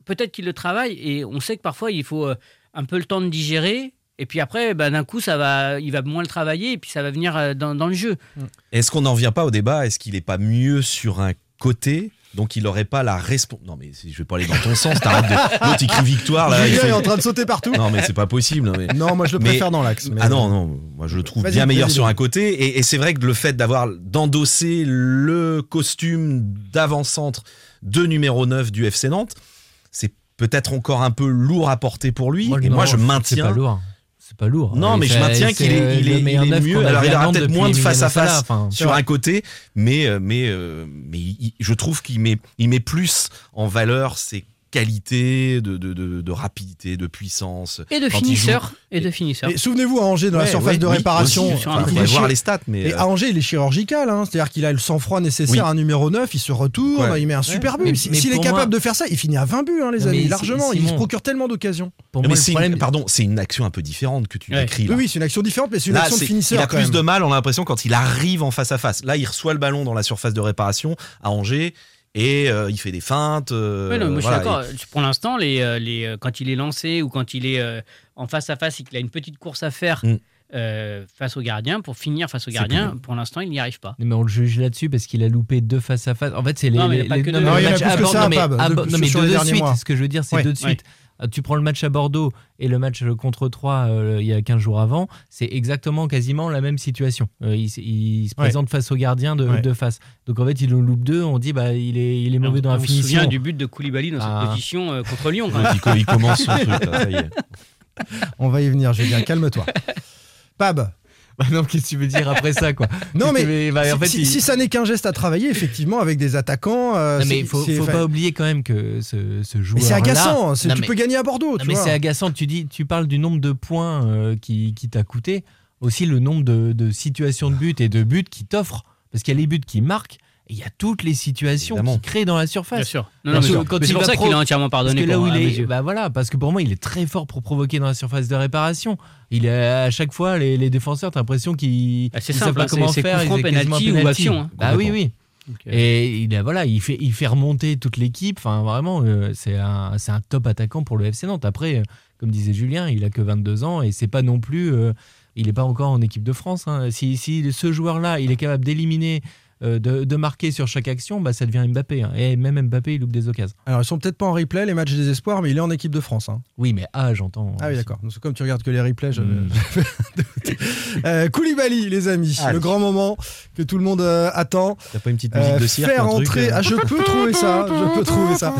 peut-être qu'il le travaille et on sait que parfois il faut euh, un peu le temps de digérer. Et puis après, bah, d'un coup, ça va, il va moins le travailler et puis ça va venir euh, dans, dans le jeu. Est-ce qu'on n'en vient pas au débat? Est-ce qu'il n'est pas mieux sur un côté donc il n'aurait pas la responsabilité. Non mais si je vais pas aller dans ton sens, t'arrêtes de. L'autre il crie victoire là. il Julien fait- est en train de sauter partout. Non mais c'est pas possible. Non, mais... Non, moi je le Mais- préfère dans l'axe. mais- Ah non, non, moi je le trouve bien meilleur sur un côté. Et, et c'est vrai que le fait d'avoir d'endosser le costume d'avant-centre de numéro 9 du FC Nantes, c'est peut-être encore un peu lourd à porter pour lui. et non, moi je C'est pas maintiens. lourd. C'est pas lourd. Non, mais je maintiens qu'il est, il est, il est mieux. Alors il aura peut-être moins de face à face sur un côté, mais euh, mais euh, mais je trouve qu'il met il met plus en valeur ses qualités de, de, de, de rapidité, de puissance. Et de finisseur. joue- Et de finisseur. Et souvenez-vous à Angers dans la surface ouais, de oui, réparation. aussi, enfin, il il faut est voir les stats, mais Et euh, à Angers, il est chirurgical, hein. c'est-à-dire qu'il a le sang-froid nécessaire Oui. à un numéro 9, il se retourne, Ouais. il met un super but. Si- S'il est capable moi- de faire ça, il finit à 20 buts, hein, les amis, largement. Il se procure tellement d'occasions. Pour mais moi, le c'est une- problème, pardon, c'est une action un peu différente que tu décris Oui, oui, c'est une action différente, mais c'est une action de finisseur. il a plus de mal, on a l'impression, quand il arrive en face à face. Là, il reçoit le ballon dans la surface de réparation à Angers et euh, il fait des feintes. euh, Ouais, non, moi voilà, je suis d'accord. Pour l'instant, les, euh, les, euh, quand il est lancé ou quand il est euh, en face à face et qu'il a une petite course à faire Mm. euh, face au gardien, pour finir face au gardien, pour l'instant, il n'y arrive pas. Mais on le juge là-dessus parce qu'il a loupé deux face à face. En fait, c'est les. Non, mais il y a les- pas les- que non, il y a plus que ça, non, mais de- non, mais deux de suite. mois. Ce que je veux dire, c'est Ouais. deux de suite. Ah, Tu prends le match à Bordeaux et le match contre 3 euh, il y a 15 jours avant, c'est exactement quasiment la même situation. Euh, il, se Ouais. présente face au gardien de, Ouais. de face. Donc en fait, il en loupe deux, on dit bah il est, il est mauvais on, dans la on se finition. souvient du but de Koulibaly dans Ah. cette position euh, contre Lyon. Quand il, même. co- il commence son truc, là, ça y est. On va y venir, Julien, calme-toi. Pab, Bah non, qu'est-ce que tu veux dire après ça quoi non mais, Mais, bah, en si, fait, si- il- si ça n'est qu'un geste à travailler, effectivement, avec des attaquants. euh, Non, mais il faut, faut pas oublier quand même que ce, ce joueur. Mais c'est agaçant, Non, tu mais- peux gagner à Bordeaux. Non, tu mais c'est agaçant. Tu dis, tu parles du nombre de points euh, qui, qui t'a coûté, aussi le nombre de, de situations de but et de buts qui t'offrent. Parce qu'il y a les buts qui marquent il y a toutes les situations Évidemment. qui créent dans la surface. Bien sûr. Non, Bien non, mais sûr. c'est- Quand mais il c'est pour ça qu'il a entièrement Parce pardonné que là pour, où à il est, bah voilà, parce que pour moi, il est très fort pour provoquer dans la surface de réparation. Il est à chaque fois les, les défenseurs, t'as l'impression qu'ils Bah, c'est ils simple, savent pas hein, comment c'est- c'est faire. quasiment penalty ou penalty. action, hein. Bah oui, oui. Et il a, voilà, il fait, il fait remonter toute l'équipe. Enfin, vraiment, euh, c'est un, c'est un top attaquant pour le FC Nantes. Après, euh, comme disait Julien, il a que 22 ans et c'est pas non plus. euh, il n'est pas encore en équipe de France. hein. Si, si ce joueur-là, il est capable d'éliminer, euh, de, de marquer sur chaque action, bah, ça devient Mbappé. hein. Et même Mbappé, il loupe des occasions. Alors, ils sont peut-être pas en replay, les matchs des espoirs, mais il est en équipe de France. hein. Oui, mais ah, j'entends. Ah oui, d'accord. Comme tu regardes que les replays, je. Mm. Euh, Koulibaly, les amis, Allez. le grand moment que tout le monde euh, attend. T'as pas une petite musique Euh, de cirque faire un truc, entrer. euh Ah, je peux trouver ça. Je peux trouver ça.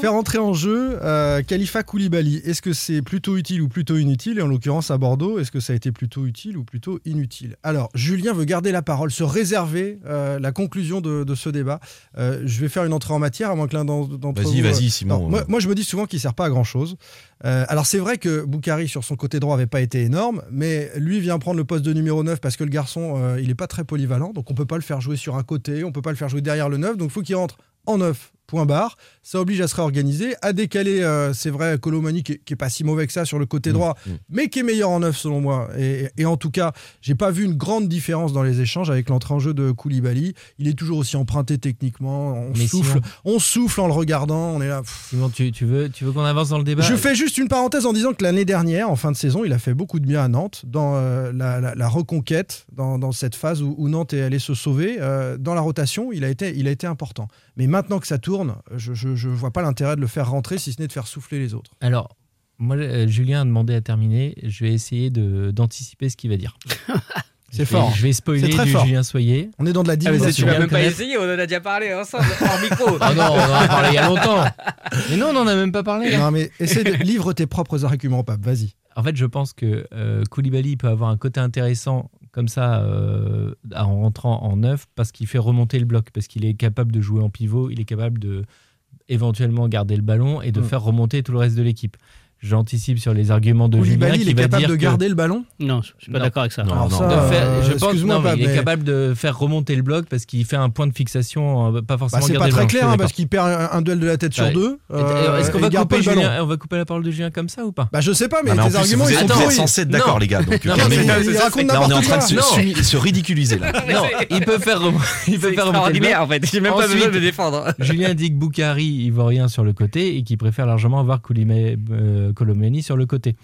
Faire entrer en jeu euh, Khalifa Koulibaly. Est-ce que c'est plutôt utile ou plutôt inutile? Et en l'occurrence à Bordeaux, est-ce que ça a été plutôt utile ou plutôt inutile? Alors, Julien veut garder la parole, se réserver euh, la conclusion de, de ce débat. Euh, je vais faire une entrée en matière, à moins que l'un d'en- d'entre vous. Vas-y, vas-y, non, Simon. moi, moi, je me dis souvent qu'il sert pas à grand chose. alors, c'est vrai que Boukari, sur son côté droit, avait pas été énorme, mais lui vient prendre le poste de numéro 9 parce que le garçon, il est pas très polyvalent, donc on peut pas le faire jouer sur un côté, on peut pas le faire jouer derrière le 9, donc il faut qu'il rentre en 9. Point barre. Ça oblige à se réorganiser, à décaler, euh, c'est vrai, Colomani qui, est- qui est pas si mauvais que ça sur le côté Mmh, droit, mmh. mais qui est meilleur en neuf selon moi. Et, et en tout cas, j'ai pas vu une grande différence dans les échanges avec l'entrée en jeu de Koulibaly. Il est toujours aussi emprunté techniquement. On Mais souffle, Simon- on souffle en le regardant. On est là. Simon, tu, tu veux, tu veux qu'on avance dans le débat? Je fais juste une parenthèse en disant que l'année dernière, en fin de saison, il a fait beaucoup de bien à Nantes dans euh, la, la- la reconquête, dans, dans cette phase où, où Nantes est allé se sauver. euh, dans la rotation, il a, été, il a été important. Mais maintenant que ça tourne, je ne vois pas l'intérêt de le faire rentrer, si ce n'est de faire souffler les autres. Alors, moi, euh, Julien a demandé à terminer. Je vais essayer de- d'anticiper ce qu'il va dire. C'est fort. Je vais spoiler C'est très du fort. Julien Soyer. On est dans de la divination. c'est- tu vas même pas essayé, on en a déjà parlé ensemble hors micro. Ah non, on en a parlé il y a longtemps. Mais non, on n'en a même pas parlé. Non, mais essaie de livre tes propres arguments, Pape. Vas-y. En fait, je pense que euh, Koulibaly peut avoir un côté intéressant comme ça euh, en rentrant en neuf parce qu'il fait remonter le bloc, parce qu'il est capable de jouer en pivot, il est capable de éventuellement garder le ballon et de Mm. faire remonter tout le reste de l'équipe. J'anticipe sur les arguments de Julien Koulibaly, qui il est va capable dire de que- garder le ballon Non, je suis pas d'accord avec ça. Non, Alors non. ça, de faire- euh, je pense non, mais il est capable de faire remonter le bloc parce qu'il fait un point de fixation, euh, pas Bah, forcément c'est garder pas très clair hein, parce qu'il perd un, un duel de la tête sur deux. Euh, Est-ce qu'on va il couper le ballon. Julien On va couper la parole de Julien comme ça ou pas? Bah je sais pas, mais tes plus, arguments vous ils sont vous censés être d'accord, les gars. Donc, il on est en train de se, ridiculiser là. Non, il peut faire il peut faire remonter le bloc. en fait. J'ai même pas besoin de me défendre. Julien dit que Boukari ivoirien sur le côté et qu'il préfère largement avoir Koulimé- euh, Colomani sur le côté.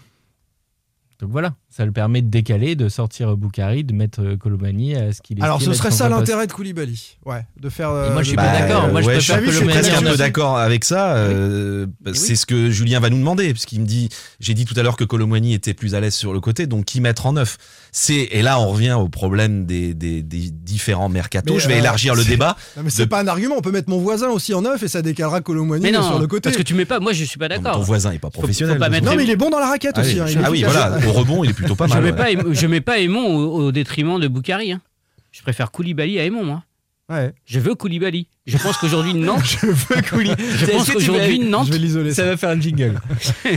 Donc voilà, ça le permet de décaler, de sortir Boukari, de mettre euh, Colomani à ce qu'il Alors ce serait ça l'intérêt de Koulibaly. Ouais, de faire. Et moi, je suis pas d'accord. Moi, je ouais, préfère je, que je suis presque un peu d'accord avec ça. euh, oui. C'est ce que Julien va nous demander, parce qu'il me dit, j'ai dit tout à l'heure que Colomwani était plus à l'aise sur le côté, donc qui mettre en neuf C'est et là on revient au problème des, des, des différents mercatos. Mais, je vais euh, élargir le débat. Non, mais c'est de- pas un argument. On peut mettre mon voisin aussi en neuf et ça décalera Colomani sur le côté. parce que tu mets pas. Moi, je suis pas d'accord. Ton voisin est pas professionnel. Non, mais il est bon dans la raquette aussi. hein, est ah oui, voilà, au rebond, il est plutôt pas Je mets ouais. pas, je mets pas Aimon au, au détriment de Boukari. hein. Je préfère Koulibaly à Aimon, moi. Ouais. Je veux Koulibaly. Je pense qu'aujourd'hui, Nantes. Je veux Koulibaly. Je pense qu'aujourd'hui, Nantes. Je vais l'isoler. Ça ça. va faire un jingle.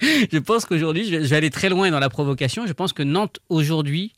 Je pense qu'aujourd'hui, je vais aller très loin dans la provocation. Je pense que Nantes, aujourd'hui,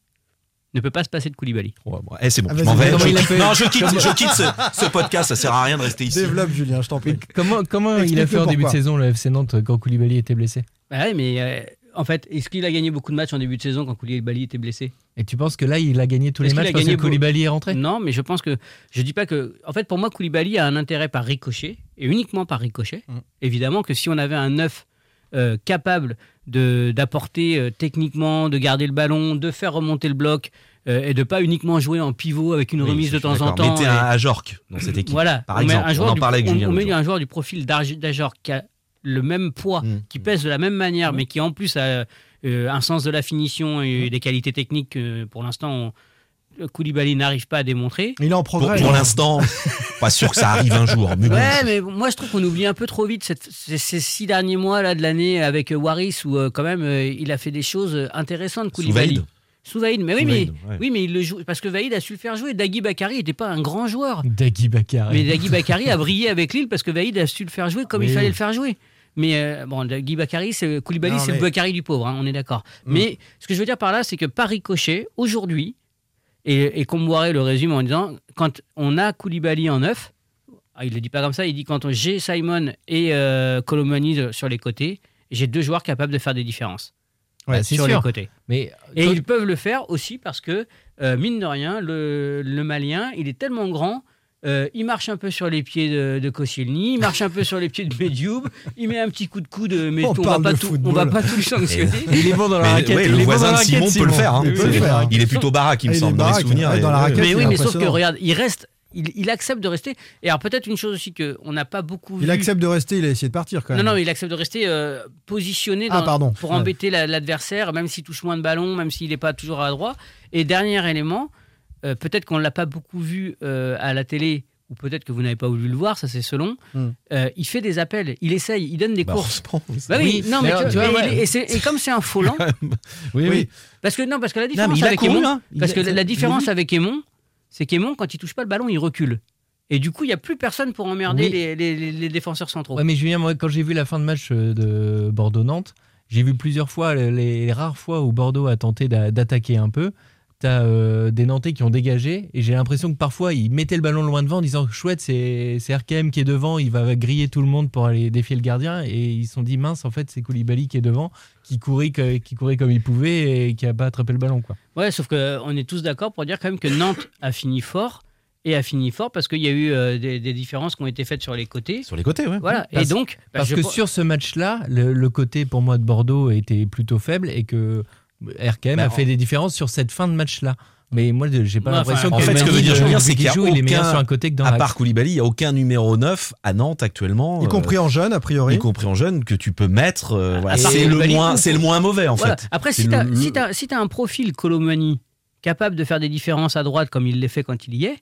ne peut pas se passer de Koulibaly. Ouais, bon, eh, c'est bon, Ah, je m'en vais. comment Je il a quitte- fait Non, je quitte, je quitte ce, ce podcast, ça sert à rien de rester ici. Développe, Julien, je t'en prie. Comment, comment il a fait en début de saison le FC Nantes quand Koulibaly était blessé? Bah ouais, mais euh, en fait, est-ce qu'il a gagné beaucoup de matchs en début de saison quand Koulibaly était blessé Et tu penses que là, il a gagné tous les matchs parce que Koulibaly est rentré? Non, mais je pense que je dis pas que. En fait, pour moi, Koulibaly a un intérêt par ricochet et uniquement par ricochet. Mm. Évidemment que si on avait un neuf euh, capable de d'apporter euh, techniquement, de garder le ballon, de faire remonter le bloc euh, et de pas uniquement jouer en pivot avec une Oui, remise de temps en temps. Mettez et- un Ajorc dans cette équipe. Voilà, par on met exemple. un joueur on en du- parlait avec on- Julien. on met l'autre jour. un joueur du profil d'Arj- d'Ajor qui a le même poids, Mm. qui pèse de la même manière, mais qui en plus a euh, un sens de la finition et des qualités techniques que pour l'instant on- Koulibaly n'arrive pas à démontrer. Il est en Pour, progrès. pour là. l'instant, pas sûr que ça arrive un jour. Mais bon. Ouais, mais moi je trouve qu'on oublie un peu trop vite cette- ces, ces six derniers mois là de l'année avec euh, Waris où euh, quand même euh, il a fait des choses euh, intéressantes. Sous Koulibaly. Vaïd. Sous Vaïd, mais oui, Sous mais Vaïd, ouais. oui, mais il le joue parce que Vaïd a su le faire jouer. Dagui Bakari n'était pas un grand joueur, Dagui Bakary. mais Dagui Bakari a brillé avec Lille parce que Vaïd a su le faire jouer comme Oui. il fallait le faire jouer. Mais euh, bon, Dagui Bakari, c'est Koulibaly, Non, c'est mais- le Bakari du pauvre, hein, on est d'accord. Mm. Mais ce que je veux dire par là, c'est que par ricochet, aujourd'hui, et, et Comboiré le résume en disant quand on a Koulibaly en neuf, ah, il le dit pas comme ça, il dit quand on- j'ai Simon et euh, Colomani de- sur les côtés, j'ai deux joueurs capables de faire des différences Ouais, sur les sûr. côtés. Mais Et ils peuvent le faire aussi parce que, euh, mine de rien, le, le Malien, il est tellement grand. Euh, il marche un peu sur les pieds de, de Koscielny, il marche un peu sur les pieds de Medioub, il met un petit coup de coude, mais On on, va parle pas de tout, on va pas tout le sanctionner. il est bon dans la raquette. ouais, il le est bon voisin de Simon peut le faire. hein. Il peut C'est- le faire, hein. Il est plutôt baraque, il me semble, dans baraque, souvenirs. dans la raquette. Mais oui, mais sauf que regarde, il reste, il, il accepte de rester. Et alors peut-être une chose aussi que on n'a pas beaucoup Il vu. accepte de rester, il a essayé de partir quand Non, même. non, il accepte de rester euh, positionné Ah, pardon. pour Ouais. embêter la- l'adversaire, même s'il touche moins de ballons, même s'il n'est pas toujours à droit. Et dernier élément, euh, peut-être qu'on ne l'a pas beaucoup vu euh, à la télé, ou peut-être que vous n'avez pas voulu le voir, ça c'est selon. Hmm. Euh, il fait des appels, il essaye, il donne des Bah, courses. Bah oui, Oui, non, mais tu tu vois, ouais. et, comme c'est un faux Oui, oui. parce que non, parce que la différence avec couru, Aimon, hein. Parce a- que la différence avec Aimon, c'est qu'Aimon, quand il touche pas le ballon, il recule. Et du coup, il n'y a plus personne pour emmerder Oui. les, les- les- les défenseurs centraux. Ouais, mais Julien, moi, quand j'ai vu la fin de match de Bordeaux-Nantes, j'ai vu plusieurs fois, les, les rares fois où Bordeaux a tenté d'a- d'attaquer un peu. T'as euh, des Nantais qui ont dégagé et j'ai l'impression que parfois ils mettaient le ballon loin devant en disant chouette c'est c'est RKM qui est devant il va griller tout le monde pour aller défier le gardien et ils se sont dit mince en fait c'est Koulibaly qui est devant qui courait que- qui courait comme il pouvait et qui a pas attrapé le ballon quoi. Ouais, sauf qu'on est tous d'accord pour dire quand même que Nantes a fini fort et a fini fort parce qu'il y a eu euh, des, des différences qui ont été faites sur les côtés. Sur les côtés, ouais. Voilà. Parce- et donc, bah, Parce je que sur ce match-là, le, le côté pour moi de Bordeaux était plutôt faible et que RKM Bah, a en- fait des différences sur cette fin de match-là. Mais moi, j'ai pas l'impression enfin, que en fait, ce que veut dire Julien, c'est qu'il qu'il y a joue, il est meilleur sur un côté que dans À part Koulibaly, il n'y a aucun numéro 9 à Nantes actuellement. Y compris en jeune, a priori. y compris en jeune, que tu peux mettre. euh, voilà. part C'est le, moins- ou- c'est le moins mauvais, en Voilà. fait. Après, si tu as, le- si t'as- si t'as un profil Colomani capable de faire des différences à droite comme il les fait quand il y est,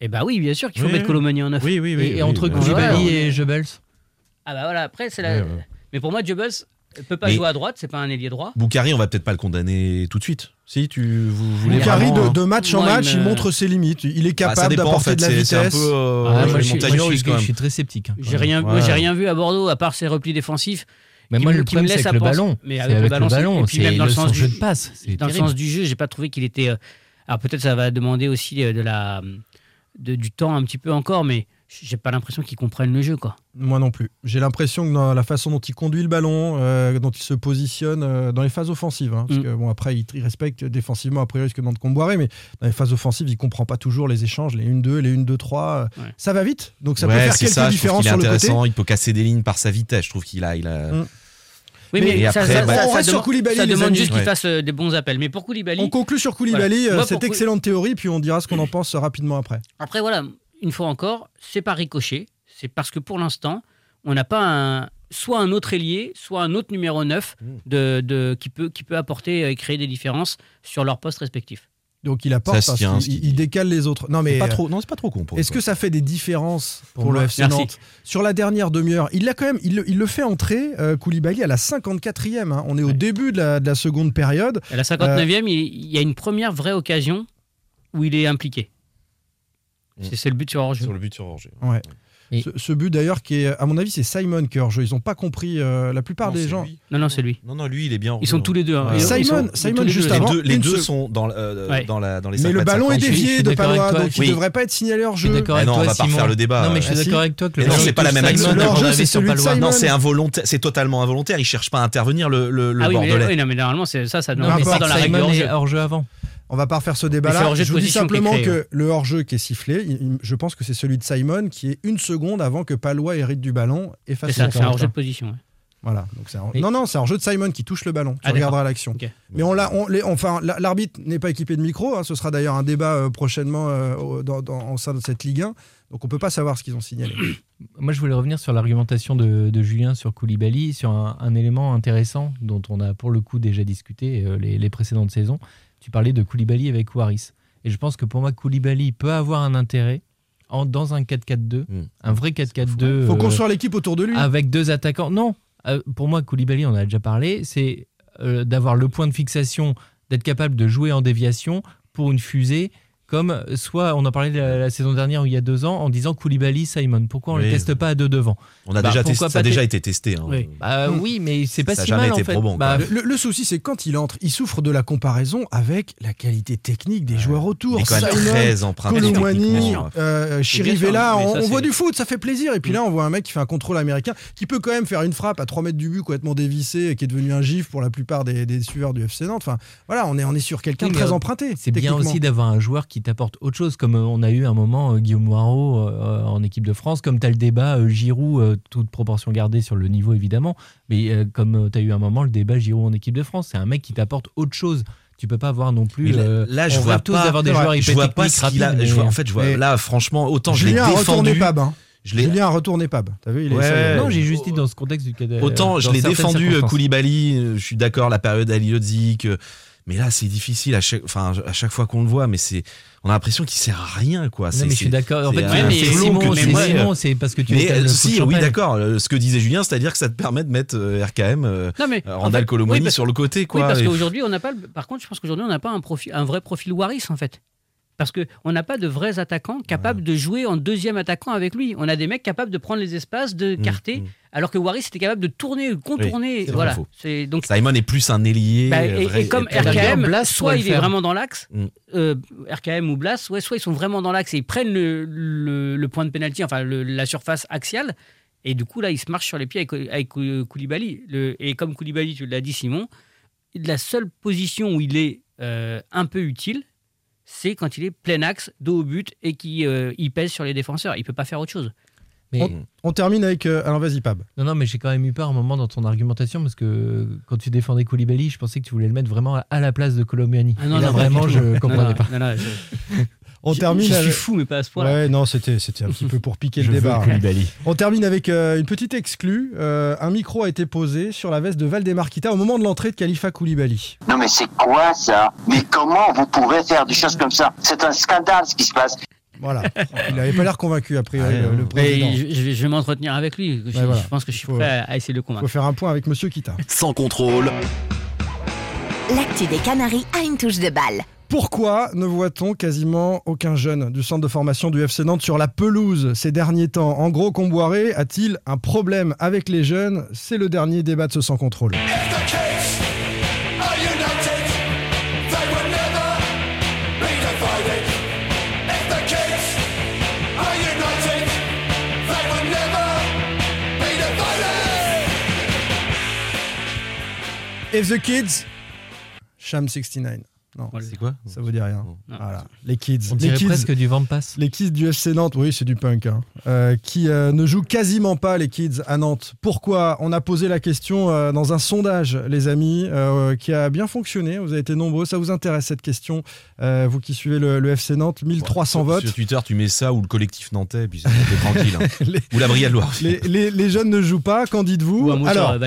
eh bah oui, bien sûr qu'il faut Oui, mettre oui. Colomani en neuf. Oui, oui, oui. Et, oui, entre Koulibaly et Jebels Ah bah voilà, après, c'est la. Mais pour moi, Jebels peut pas Mais- jouer à droite, c'est pas un ailier droit. Boukari, on va peut-être pas le condamner tout de suite. Si tu vous voulez Boukari, vraiment, de, hein. de match en il match, il me- montre ses limites. Il est Bah, ça capable dépend, en d'apporter fait, de la c'est- c'est un vitesse. peu, euh, Ah, ouais, moi, je, suis, montagne moi, je russe, suis- quand je même. suis très sceptique. hein. J'ai rien, moi, Ouais. j'ai rien vu à Bordeaux à part ses replis défensifs. Mais qui moi, me- le problème, c'est laisse avec le ballon. Mais avec, le avec ballon, le c'est- ballon, et puis même dans le sens du jeu de passe, Dans le sens du jeu, j'ai pas trouvé qu'il était. euh, Alors peut-être ça va demander aussi euh, de la, de, du temps un petit peu encore, mais j'ai pas l'impression qu'ils comprennent le jeu, quoi. Moi non plus. J'ai l'impression que dans la façon dont il conduit le ballon, euh, dont il se positionne euh, dans les phases offensives, hein, parce Mm. que bon après il, il respecte défensivement a priori ce que demande Comboiré, mais dans les phases offensives il comprend pas toujours les échanges, les 1-2, les 1-2-3. euh, Ouais. Ça va vite, donc ça peut Ouais, faire c'est quelques ça, différences qu'il est sur le côté. intéressant, il peut casser des lignes par sa vitesse. Je trouve qu'il a, il a. Mm. Oui, Mais- mais, après, ça- bah, ça- on ça reste sur Koulibaly, ça demande amis. juste qu'il Ouais. fasse euh, des bons appels. Mais pour Koulibaly, On conclut sur Koulibaly, Voilà. euh, cette excellente théorie, puis on dira ce qu'on en pense rapidement après. Après, voilà, une fois encore, c'est pas ricochet. C'est parce que pour l'instant, on n'a pas un, soit un autre ailier, soit un autre numéro 9 Mm. de, de- qui, peut, qui peut apporter et créer des différences sur leurs postes respectifs. Donc il apporte parce tient, il décale les autres. Non mais C'est pas trop, non, c'est pas trop con pour Est-ce que ça fait des différences pour, Pour le FC merci. Nantes Sur la dernière demi-heure, il l'a quand même, il, le- il le fait entrer, euh, Koulibaly, à la 54e. hein. On est au début de la, de la seconde période. À la 59e, il, il y a une première vraie occasion où il est impliqué. C'est le but sur hors-jeu. Sur le but sur Orgé. Ouais. Et- Ce, ce but d'ailleurs qui est, à mon avis, c'est Simon qui est hors-jeu. Ils n'ont pas compris, euh, la plupart des gens. Non, non, c'est lui. Non, non, lui, il est bien. Ils sont tous les deux. hein. Ouais. Simon- sont- Simon, juste deux. Les avant, deux, les deux sont dans, euh, Ouais. dans, la, dans les Mais 5 le ballon est 50. Je suis- je dévié de Palois, donc il ne devrait pas être signalé hors Je suis jeu. d'accord Mais avec non, toi, on va pas refaire le débat. Non, mais je suis Ah, d'accord avec toi que le non, ballon c'est pas la même action. Hors-jeu, c'est celui de. Simon. Non, c'est involontaire, c'est totalement involontaire. Il cherche pas à intervenir le, le, le Ah oui, mais, Bordelais. oui, non, mais normalement, c'est- ça, ça ne pas dans la règle hors-jeu. hors-jeu avant. On va pas refaire ce débat-là. Je vous dis simplement créé, que le hors-jeu qui est sifflé, il- il- je pense que c'est celui de Simon qui est une seconde avant que Palois hérite du ballon et fasse C'est un hors-jeu de position. ouais. Voilà. Donc un- Non, non, c'est un jeu de Simon qui touche le ballon. Tu Ah, regarderas l'action. Mais on l'a, on, les- enfin, la- l'arbitre n'est pas équipé de micro. hein. ce sera d'ailleurs un débat euh, prochainement euh, au- dans, dans- au sein de cette Ligue 1. Donc on peut pas savoir ce qu'ils ont signalé. Moi, je voulais revenir sur l'argumentation de, de Julien sur Koulibaly, sur un, un élément intéressant dont on a pour le coup déjà discuté euh, les, les précédentes saisons. Tu parlais de Koulibaly avec Waris. Et je pense que pour moi, Koulibaly peut avoir un intérêt en, dans un 4-4-2, Mm. un vrai 4-4-2. faut euh, construire l'équipe autour de lui. avec deux attaquants. Non, euh, pour moi, Koulibaly, on en a déjà parlé, c'est euh, d'avoir le point de fixation, d'être capable de jouer en déviation pour une fusée. Comme soit, on en parlait la, la saison dernière ou il y a deux ans, en disant Koulibaly, Simon. Pourquoi on ne Oui. le teste pas à deux devant? On a Bah, déjà testé, pas ça a déjà été testé. hein. Oui. Bah Hmm. oui, mais c'est pas Ça si jamais mal en fait. probant, Bah, Le, le souci, c'est quand il entre, il souffre de la comparaison avec la qualité technique des joueurs autour. Quand même Simon, très techniquement. euh, Chirivella, on, ça, on c'est- voit du foot, ça fait plaisir. Et puis là, on voit un mec qui fait un contrôle américain, qui peut quand même faire une frappe à 3 mètres du but, complètement dévissé, et qui est devenu un gif pour la plupart des, des suiveurs du FC Nantes. Enfin, voilà, on est, on est sur quelqu'un Oui, très euh, emprunté. C'est bien aussi d'avoir un joueur qui t'apporte autre chose, comme euh, on a eu un moment Guillaume Moirot en équipe de France, comme tu as le débat Giroud, toute proportion gardée sur le niveau évidemment, mais euh, comme tu as eu un moment le débat Giroud en équipe de France, c'est un mec qui t'apporte autre chose. Tu peux pas avoir non plus. Là, euh, là, je on vois tous pas. d'avoir des joueurs Je vois pas ce qu'il a. rapides, je vois- en fait, je vois, là, franchement, autant je l'ai Julien a retourné défendu. Pab. hein. Je l'ai- Julien a retourné Pab. T'as vu, il est Ouais, est. Non, j'ai juste dit dans ce contexte du cadre. Autant je l'ai défendu euh. Koulibaly, euh, je suis d'accord, la période Aliodzik, euh, mais là c'est difficile à chaque, enfin, à chaque fois qu'on le voit, mais c'est, on a l'impression qu'il sert à rien quoi. Non, mais je suis d'accord. En fait, Ouais, c'est Simon, tu c'est mets, Simon, c'est parce que tu Mais euh, si, oui, d'accord. euh, Ce que disait Julien, c'est-à-dire que ça te permet de mettre euh, RKM, euh, Non, mais. euh, en Randall fait, Colomani oui, parce- sur le côté, Oui, quoi. parce Et- qu'aujourd'hui, on n'a pas. Par contre, je pense qu'aujourd'hui, on n'a pas un, profil, un vrai profil Waris, en fait. Parce qu'on n'a pas de vrais attaquants capables de jouer en deuxième attaquant avec lui. On a des mecs capables de prendre les espaces, de Mm, carter, mm. alors que Waris était capable de tourner, de contourner. voilà. C'est donc Simon est plus un ailier. Bah, euh, et, vrai- et comme et- RKM, Blas soit il est vraiment dans l'axe, Mm. euh, RKM ou Blas, ouais, soit ils sont vraiment dans l'axe et ils prennent le, le- le point de pénalty, enfin le- la surface axiale, et du coup là ils se marchent sur les pieds avec, avec Kou- Koulibaly. Le- et comme Koulibaly, tu l'as dit Simon, la seule position où il est euh, un peu utile, c'est quand il est plein axe, dos au but et qu'il il pèse sur les défenseurs. Il peut pas faire autre chose. Mais- On termine avec. euh, alors vas-y, Pab. Non, non, mais j'ai quand même eu peur un moment dans ton argumentation parce que quand tu défendais Koulibaly, je pensais que tu voulais le mettre vraiment à la place de Colombiani. Ah non, Et là, non, vraiment, je comprenais non, pas. non, non, je- On je- termine Je suis avec. fou, mais pas à ce point-là. Ouais, non, c'était c'était un petit peu pour piquer le débat. On termine avec euh, une petite exclue. Euh, un micro a été posé sur la veste de Valdemar Kita au moment de l'entrée de Khalifa Koulibaly. Non mais c'est quoi ça? Mais comment vous pouvez faire des choses comme ça? C'est un scandale ce qui se passe. Voilà. Il n'avait pas l'air convaincu, a priori, le, président. Mais je, je vais, je vais m'entretenir avec lui. Je, Ouais, voilà. je pense que je suis Faut- prêt à, essayer de le Il convaincre. faut faire un point avec Monsieur Kita. Sans contrôle. L'actu des Canaries a une touche de balle. Pourquoi ne voit-on quasiment aucun jeune du centre de formation du FC Nantes sur la pelouse ces derniers temps? En gros, Comboiré a-t-il un problème avec les jeunes? C'est le dernier débat de ce sans contrôle. If the kids, Sham 69. Non, c'est quoi Ça vous dit rien. Voilà. Les kids. On les dirait kids, presque du Vampas. Les kids du FC Nantes, oui, c'est du punk, hein, euh, qui euh, ne jouent quasiment pas les kids à Nantes. Pourquoi? On a posé la question euh, dans un sondage, les amis, euh, qui a bien fonctionné. Vous avez été nombreux. Ça vous intéresse cette question euh, Vous qui suivez le, le FC Nantes, 1300 votes. Sur Twitter, tu mets ça ou le collectif nantais, et puis c'est tranquille. hein. Ou la Brigade Loire. Les, les- les jeunes ne jouent pas. Qu'en dites-vous? Ou un mot sur Alors, euh,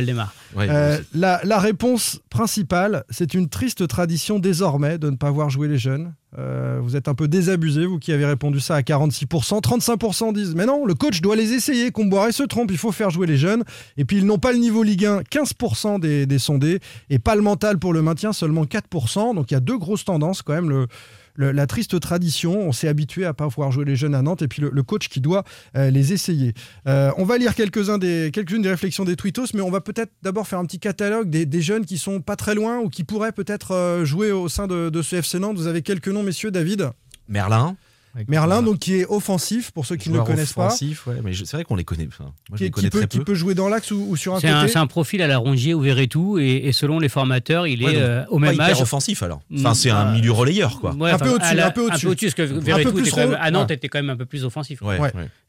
Euh, la, la réponse principale, c'est une triste tradition désormais de ne pas voir jouer les jeunes. Euh, vous êtes un peu désabusé, vous qui avez répondu ça à 46%. 35% disent Mais non, le coach doit les essayer. Comboiré se trompe, il faut faire jouer les jeunes. Et puis ils n'ont pas le niveau Ligue 1, 15% des, des sondés. Et pas le mental pour le maintien, seulement 4%. Donc il y a deux grosses tendances quand même. Le, la triste tradition, on s'est habitué à pas pouvoir jouer les jeunes à Nantes. Et puis le, coach qui doit euh, les essayer. Euh, on va lire quelques-uns des, quelques-unes des réflexions des tweetos, mais on va peut-être d'abord faire un petit catalogue des, des jeunes qui sont pas très loin ou qui pourraient peut-être euh, jouer au sein de, de ce FC Nantes. Vous avez quelques noms, messieurs, David Merlin. Merlin, donc qui est offensif, pour ceux qui ne le connaissent pas. offensif, ouais, mais je- c'est vrai qu'on les connaît. Enfin, moi, je Qui, les qui connais peut, très qui peu. peut jouer dans l'axe ou, ou sur un côté c'est un profil à la Rongier ou Verretou et, et selon les formateurs, il Ouais, est donc, euh, au pas même hyper âge. offensif alors. Enfin, c'est un Bah, milieu relayeur, quoi. Ouais, Un enfin, peu au-dessus, un peu au-dessus. parce que Un peu Verretou plus était quand même- rôle. à Nantes Ouais. était quand même un peu plus offensif.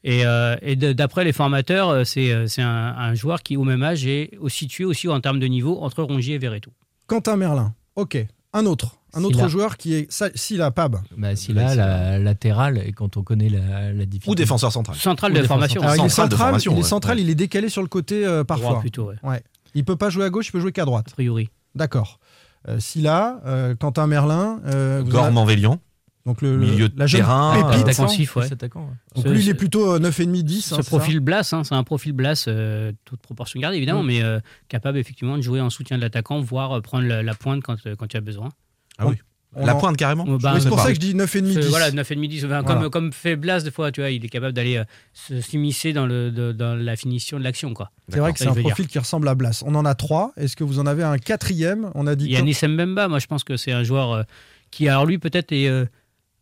Et, euh, et d'après les formateurs, euh, c'est euh, c'est un, un joueur qui, au même âge, est situé aussi en termes de niveau entre Rongier et Verretou. Quentin Merlin. Ok. Un autre. Un autre Silla. joueur qui est. Silla Pab. Bah, si là, la latérale, et quand on connaît la, la difficulté. Ou défenseur central. Central de formation. Alors, il est Central il est, ouais. central Ouais. il est décalé sur le côté euh, parfois. Droit plutôt, ouais. Ouais. Il peut pas jouer à gauche, il peut jouer qu'à droite. a priori. D'accord. Euh, Silla, euh, Quentin Merlin. euh, en avez- Gorman Vélian. Donc le, Milieu de la terrain, pépite. euh, offensif, ouais. Plus attaquant, ouais. Donc Ce- lui, il est plutôt euh, 9,5-10. Ce hein, profil Blas, hein, c'est un profil Blas, euh, toute proportion gardée évidemment, Mm. mais euh, capable effectivement de jouer en soutien de l'attaquant, voire euh, prendre la, la pointe quand, euh, quand il y a besoin. Ah oui. On La pointe carrément. Oh, bah, Oui, c'est pour ça que je dis 9,5-10. Ce- voilà, 9,5 10 enfin, Voilà. comme, comme fait Blas des fois, tu vois, il est capable d'aller euh, se- s'immiscer dans, le, de- dans la finition de l'action. quoi. C'est vrai que c'est un dire. profil qui ressemble à Blas. On en a trois. Est-ce que vous en avez un quatrième? On a dit. Il y a Nice Mbemba, moi je pense que c'est un joueur euh, qui, alors lui peut-être est... euh,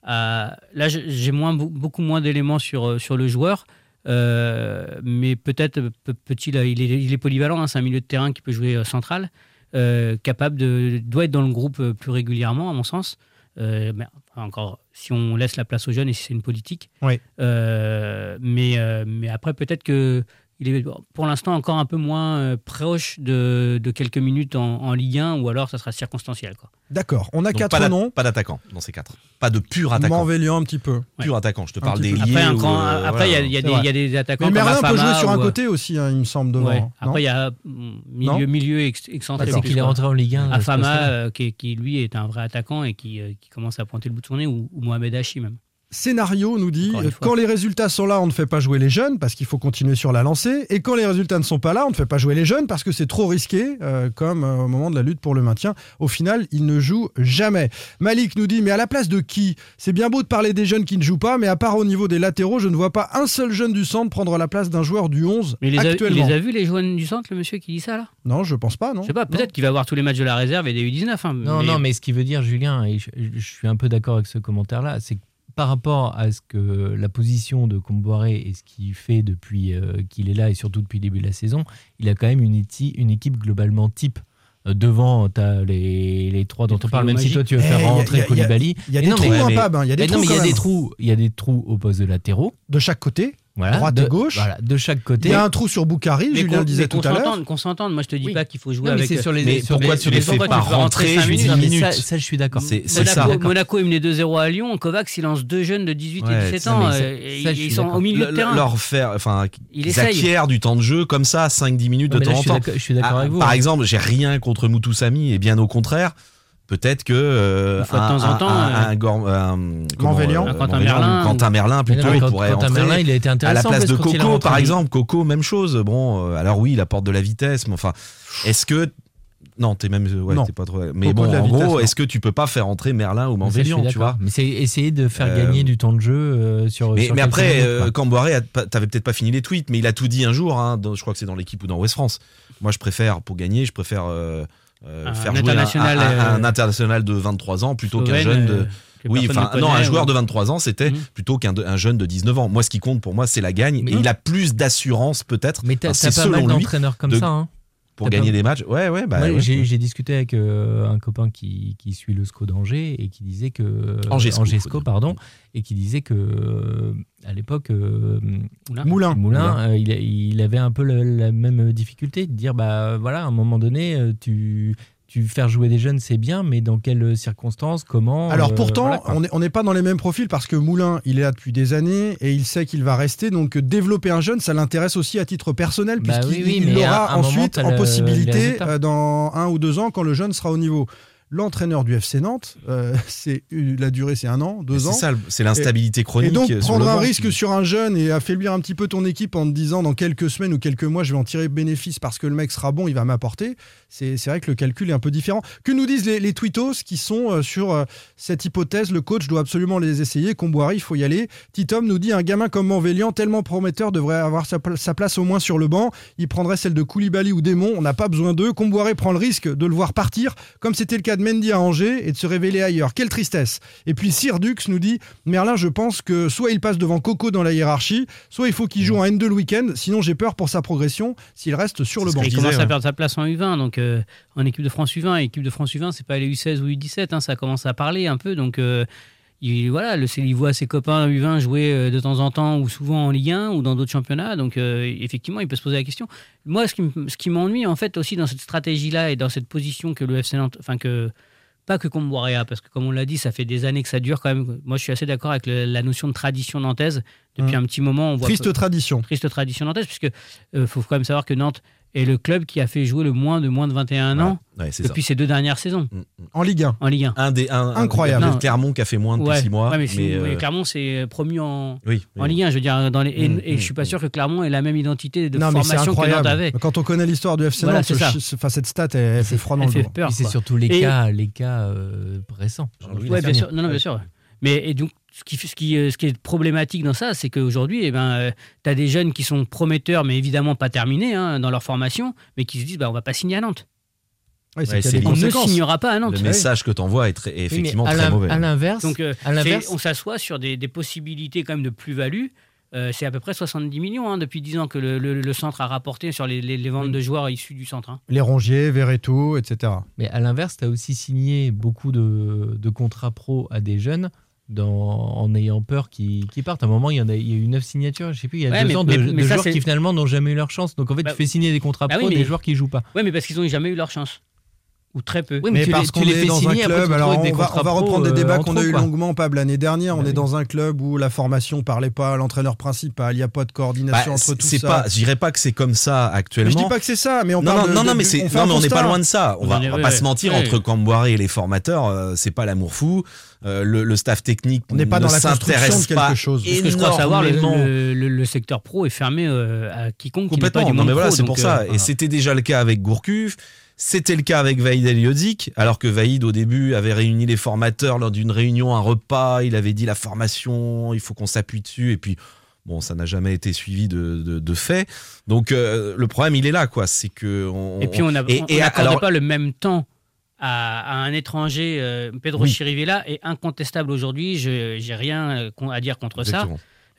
à- là j'ai moins, beaucoup moins d'éléments sur, euh, sur le joueur, euh, mais peut-être peut- peut-il, il est, il est polyvalent, hein, c'est un milieu de terrain qui peut jouer euh, central, euh, capable de... doit être dans le groupe euh, plus régulièrement à mon sens. Euh, encore, si on laisse la place aux jeunes et si c'est une politique. Oui. Euh, mais, euh, mais après, peut-être que il est pour l'instant encore un peu moins euh, proche de, de quelques minutes en, en Ligue 1 ou alors ça sera circonstanciel. D'accord. On a Donc, quatre pas noms. Pas d'attaquant dans ces quatre. Pas de pur attaquant. Morvélian un petit peu. Pur attaquant. Je te Un parle des liés. Après, euh, il y a- voilà. il y, il y a des attaquants Mais Merlin peut jouer sur un ou, côté aussi, hein, il me semble, devant. ouais. non Après, il y a milieu, milieu ex- excentré. C'est qu'il est rentré en Ligue 1. à ce Afama, euh, qui, qui, lui est un vrai attaquant et qui, euh, qui commence à pointer le bout de son nez, ou, ou Mohamed Hachi même. Scénario nous dit quand les résultats sont là, on ne fait pas jouer les jeunes parce qu'il faut continuer sur la lancée. Et quand les résultats ne sont pas là, on ne fait pas jouer les jeunes parce que c'est trop risqué, euh, comme euh, au moment de la lutte pour le maintien. Au final, ils ne jouent jamais. Malik nous dit mais à la place de qui? C'est bien beau de parler des jeunes qui ne jouent pas, mais à part au niveau des latéraux, je ne vois pas un seul jeune du centre prendre la place d'un joueur du 11 Mais les, a, il actuellement. les a vus, les jeunes du centre, le monsieur qui dit ça là? Non, je pense pas, non. Je sais pas, peut-être qu'il va voir tous les matchs de la réserve et des U19. hein, Non, non, mais ce qui veut dire, Julien, et je, je suis un peu d'accord avec ce commentaire-là, c'est que par rapport à ce que la position de Comboiré et ce qu'il fait depuis euh, qu'il est là et surtout depuis le début de la saison, il a quand même une, équipe globalement type. Euh, Devant, tu as les, les trois dont on parle, même si toi tu veux Eh, faire a- rentrer Koulibaly. Il y a Mais des non, trous, mais- hein, il y a des mais trous. il y a des trous, il y a des trous au poste de latéraux. de chaque côté. Voilà, Droite de, et gauche. Voilà, de chaque côté. Il y a un trou sur Boukari, Mais Julien le disait mais tout qu'on à l'heure. s'entende, Qu'on s'entende, moi je te dis Oui. pas qu'il faut jouer Non, mais avec. c'est sur les, Mais sur pourquoi les- tu sur les les fais pas rentrer rentrer cinq juste minutes. 10 Non, mais minutes ça, ça, je suis d'accord. Monaco. Monaco est mené 2-0 à Lyon, Kovacs il lance deux jeunes de 18 Ouais, et 17 ça, ans, mais ça- euh, et ça, ils sont au milieu de Le- terrain. leur faire, enfin, Il qu'ils essaye. acquièrent du temps de jeu comme ça, 5-10 minutes de mais temps en je suis temps. d'accord- je suis d'accord Ah, avec vous. Par hein. exemple, j'ai rien contre Moutoussamy et bien au contraire. Peut-être que euh, Une fois de un, temps en temps, un- euh, euh, Un Quentin Merlin plutôt non, quand- pourrait Quentin entrer Merlin, il a été à la intéressant place de Coco rentré par exemple Coco même chose bon euh, alors oui il apporte de la vitesse mais enfin est-ce que Non, t'es même ouais, Non. t'es pas trop. Mais Coco bon, en vitesse, gros, est-ce que tu peux pas faire entrer Merlin ou Manvélian, tu vois Mais c'est essayer de faire Euh, gagner du temps de jeu euh, sur. Mais, sur mais quelques après, euh. Camboiré, t'avais peut-être pas fini les tweets, mais il a tout dit un jour. hein, dans- je crois que c'est dans l'équipe ou dans West France. Moi, je préfère pour gagner, je préfère euh, Un faire jouer un- international, un, un- euh, un international de 23 ans plutôt qu'un jeune de. euh, Oui, enfin non, un joueur ouais. de 23 ans, c'était Mhm. plutôt qu'un jeune de 19 ans. Moi, ce qui compte pour moi, c'est la gagne. Mais et il a plus d'assurance peut-être. Mais t'as pas mal selon lui d'entraîneurs comme de- ça. Hein. Pour t'as gagner pas- des matchs. Ouais, ouais. Bah, ouais. j'ai discuté avec euh, un copain qui, qui suit le SCO d'Angers et qui disait que Angesco, Angesco, faut dire. pardon, et qui disait que euh, à l'époque euh, Moulin. Moulin. Moulin, euh, il, avait un peu la, la même difficulté de dire bah voilà à un moment donné euh, tu tu faire jouer des jeunes c'est bien mais dans quelles circonstances comment Alors euh, pourtant, voilà, on n'est pas dans les mêmes profils parce que Moulin, il est là depuis des années et il sait qu'il va rester. Donc euh, développer un jeune, ça l'intéresse aussi à titre personnel Bah puisqu'il oui, moment, ensuite en le- possibilité euh, dans un ou deux ans quand le jeune sera au niveau. L'entraîneur du FC Nantes, euh, c'est la durée, c'est un an, deux C'est ans. ça, le- c'est l'instabilité chronique. Et donc, prendre un banc risque sur un jeune et affaiblir un petit peu ton équipe en te disant dans quelques semaines ou quelques mois, je vais en tirer bénéfice parce que le mec sera bon, il va m'apporter, c'est c'est vrai que le calcul est un peu différent. Que nous disent les, les tweetos qui sont euh, sur euh, cette hypothèse Le coach doit absolument les essayer. Comboiré, il faut y aller. Titom nous dit un gamin comme Manvélian, tellement prometteur, devrait avoir sa place au moins sur le banc. Il prendrait celle de Koulibaly ou Démon. On n'a pas besoin d'eux. Comboiré prend le risque de le voir partir, comme c'était le cas de Mendy à Angers, et de se révéler ailleurs. Quelle tristesse. Et puis Sir Dux nous dit Merlin, je pense que soit il passe devant Coco dans la hiérarchie, soit il faut qu'il joue en N2 le week-end. Sinon, j'ai peur pour sa progression s'il reste sur le banc. Il commence à perdre sa place en U20, donc euh, en équipe de France U20. Et équipe de France U20, c'est pas les U16 ou U17, hein, ça commence à parler un peu. Donc euh, il, voilà, le, il voit ses copains U20 jouer euh, de temps en temps ou souvent en Ligue 1 ou dans d'autres championnats. Donc euh, effectivement, il peut se poser la question. Moi, ce qui, m- ce qui m'ennuie en fait aussi dans cette stratégie-là et dans cette position que le FC Nantes, enfin que pas que Comboiré a, parce que comme on l'a dit, ça fait des années que ça dure quand même. Moi, je suis assez d'accord avec le- la notion de tradition nantaise. Depuis Mm. un petit moment, on voit Triste tradition. triste tradition nantaise, puisque euh, faut quand même savoir que Nantes est le club qui a fait jouer le moins de moins de 21 ans Ouais, c'est ça. depuis ces deux dernières saisons Mm, mm. En Ligue 1. en Ligue 1. Un des un, Incroyable. Clermont qui a fait moins depuis Ouais, 6 mois. ouais, mais, c'est- euh, mais Clermont c'est promu en, oui, en oui. Ligue 1, je veux dire, dans les, et, Mm, et je suis pas mm, sûr que Clermont ait la même identité de non, formation que Nantes avait. Quand on connaît l'histoire du FC Voilà, Nantes, enfin, cette stat, elle, elle fait froid dans Elle le fait dos. peur. Et c'est surtout les Et- cas les cas euh, récents Ouais, bien sûr. Non, non, bien sûr. Mais et donc, ce qui, ce, qui, euh, ce qui est problématique dans ça, c'est qu'aujourd'hui, eh ben, tu as des jeunes qui sont prometteurs, mais évidemment pas terminés hein, dans leur formation, mais qui se disent bah, on va pas signer à Nantes. Ouais, Ouais, c'est On ne signera pas à Nantes. Le message que tu envoies est, très- est Oui, mais effectivement à très mauvais. à l'inverse Donc, euh, à l'inverse c'est- on s'assoit sur des, des possibilités quand même de plus-value. Euh, c'est à peu près 70 millions hein, depuis 10 ans que le, le- le centre a rapporté sur les, les- les ventes de joueurs issus du centre. hein. Les Rongiers, Verreto, etc. Mais à l'inverse, tu as aussi signé beaucoup de, de contrats pro à des jeunes dans, en ayant peur qu'ils partent. À un moment, il y, en a, il y a eu neuf signatures, je sais plus, il y a Ouais, deux mais- ans de, mais- de mais ça, joueurs qui finalement n'ont jamais eu leur chance. Donc en fait, Bah, tu fais signer des contrats bah pro oui, des joueurs qui jouent pas. Ouais, mais parce qu'ils n'ont jamais eu leur chance. Ou très peu. Oui, Mais, tu les- parce tu qu'on est dans signer, un tu club, alors on va, on va contrats reprendre des débats euh, en qu'on a eu longuement, Pable, l'année dernière. On Bah est dans un club où la formation parlait pas, l'entraîneur principal, il n'y a pas de Bah, coordination entre tout ça. pas, je dirais pas que c'est comme ça mais actuellement. je dis pas que c'est ça, mais on non, parle non, de- non, non, de- mais c'est, on non, mais n'est pas loin de ça. On On va, ouais, pas ouais. se mentir Ouais. entre Camboiré et les formateurs, euh, c'est pas l'amour fou. Euh, le, le staff technique On n'est pas ne dans la construction s'intéresse de quelque pas chose. Parce que je crois savoir, le, le- le- le secteur pro est fermé euh, à quiconque qui n'est pas Complètement. du Non, mais voilà, c'est donc, pour ça. euh, Et voilà. c'était déjà le cas avec Gourcuff. C'était le cas avec Vaïd Eliodik, alors que Vaïd, au début, avait réuni les formateurs lors d'une réunion, un repas. Il avait dit la formation, il faut qu'on s'appuie dessus. Et puis, bon, ça n'a jamais été suivi de, de, de fait. Donc, euh, le problème, il est là, quoi. C'est que. on- Et puis on alors- pas le même temps à, à un étranger. euh, Pedro Oui. Chirivella est incontestable aujourd'hui. Je j'ai rien euh, à dire contre ça.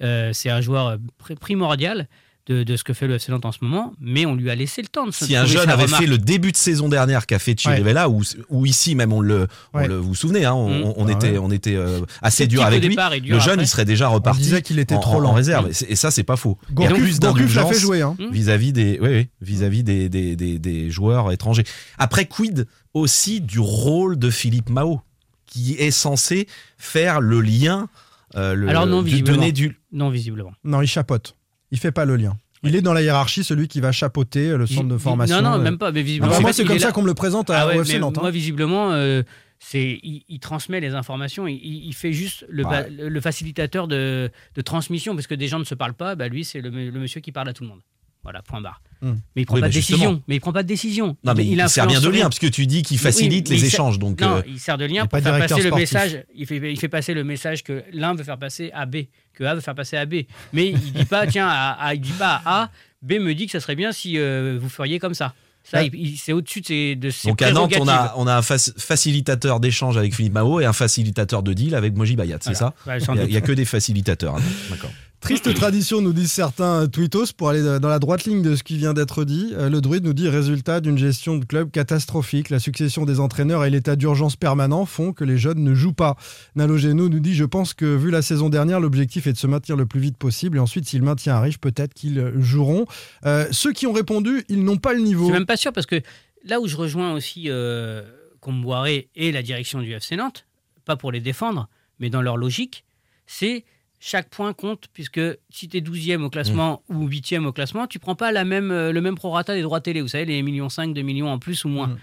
Euh, c'est un joueur pr- primordial de, de ce que fait le FC Nantes en ce moment, mais on lui a laissé le temps de se Si un jeune avait remarque. fait le début de saison dernière qu'a fait Chirivella, ou, ou ici même on le, on Ouais. le vous vous souvenez, hein, on, Mm. on- on Ah était, ouais. on était euh, assez dur avec lui. départ et dur Le jeune, après. il serait déjà On reparti disait qu'il était en, trop en- lent. en réserve. Et, c'est- et ça, c'est pas faux. Il y a Gourcuff, l'a fait jouer. Hein. Hmm. vis-à-vis des, oui, oui, vis-à-vis des, des, des, des joueurs étrangers. Après, quid aussi du rôle de Philippe Mao, qui est censé faire le lien, euh, le, Alors non, visiblement. donner du. Non, visiblement. Non, il chapote. Il fait pas le lien. Il est dans la hiérarchie, celui qui va chapeauter le centre de formation. Non, non, euh. même pas. Mais Ah visiblement, bah, c'est comme ça qu'on me le présente à Ah ouais, Nantes. hein. Moi, visiblement, euh, c'est il, il transmet les informations. Il, fait juste le, Ouais. va- le facilitateur de, de transmission parce que des gens ne se parlent pas. Bah lui, c'est le, le monsieur qui parle à tout le monde. Voilà, point barre. Hmm. Mais il prend Oui, pas bah, de décision. Mais il prend pas de décision. Non, mais il, sert bien de lien, parce que tu dis qu'il facilite les il sert- échanges. Donc, non, euh, il sert de lien pas pour faire passer le message. Il fait, il fait passer le message que l'un veut faire passer à B, que A veut faire passer à B. Mais il dit pas, tiens, à, à- il dit pas à A, B me dit que ça serait bien si euh, vous feriez comme ça. Ça, Ouais. c'est au-dessus de ses, de ses donc à Nantes, on a, on a un fac- facilitateur d'échange avec Philippe Mao et un facilitateur de deal avec Moji Bayat, c'est ça. Ouais, sans Il n'y a, que des facilitateurs. hein. D'accord. Triste tradition, nous disent certains tweetos, pour aller dans la droite ligne de ce qui vient d'être dit. Euh, Le druide nous dit résultat d'une gestion de club catastrophique. La succession des entraîneurs et l'état d'urgence permanent font que les jeunes ne jouent pas. Nalo Geno nous dit Je pense que vu la saison dernière, l'objectif est de se maintenir le plus vite possible. Et ensuite, si le maintien arrive, peut-être qu'ils joueront. Euh, ceux qui ont répondu, ils n'ont pas le Je niveau. suis même pas sûr parce que là où je rejoins aussi euh, Comboiré et la direction du FC Nantes, pas pour les défendre, mais dans leur logique, c'est chaque point compte puisque si tu es 12e au classement ou 8e au classement, tu prends pas la même, euh, le même prorata des droits télé, vous savez, les millions 5, 2 millions en plus ou moins. Mhm.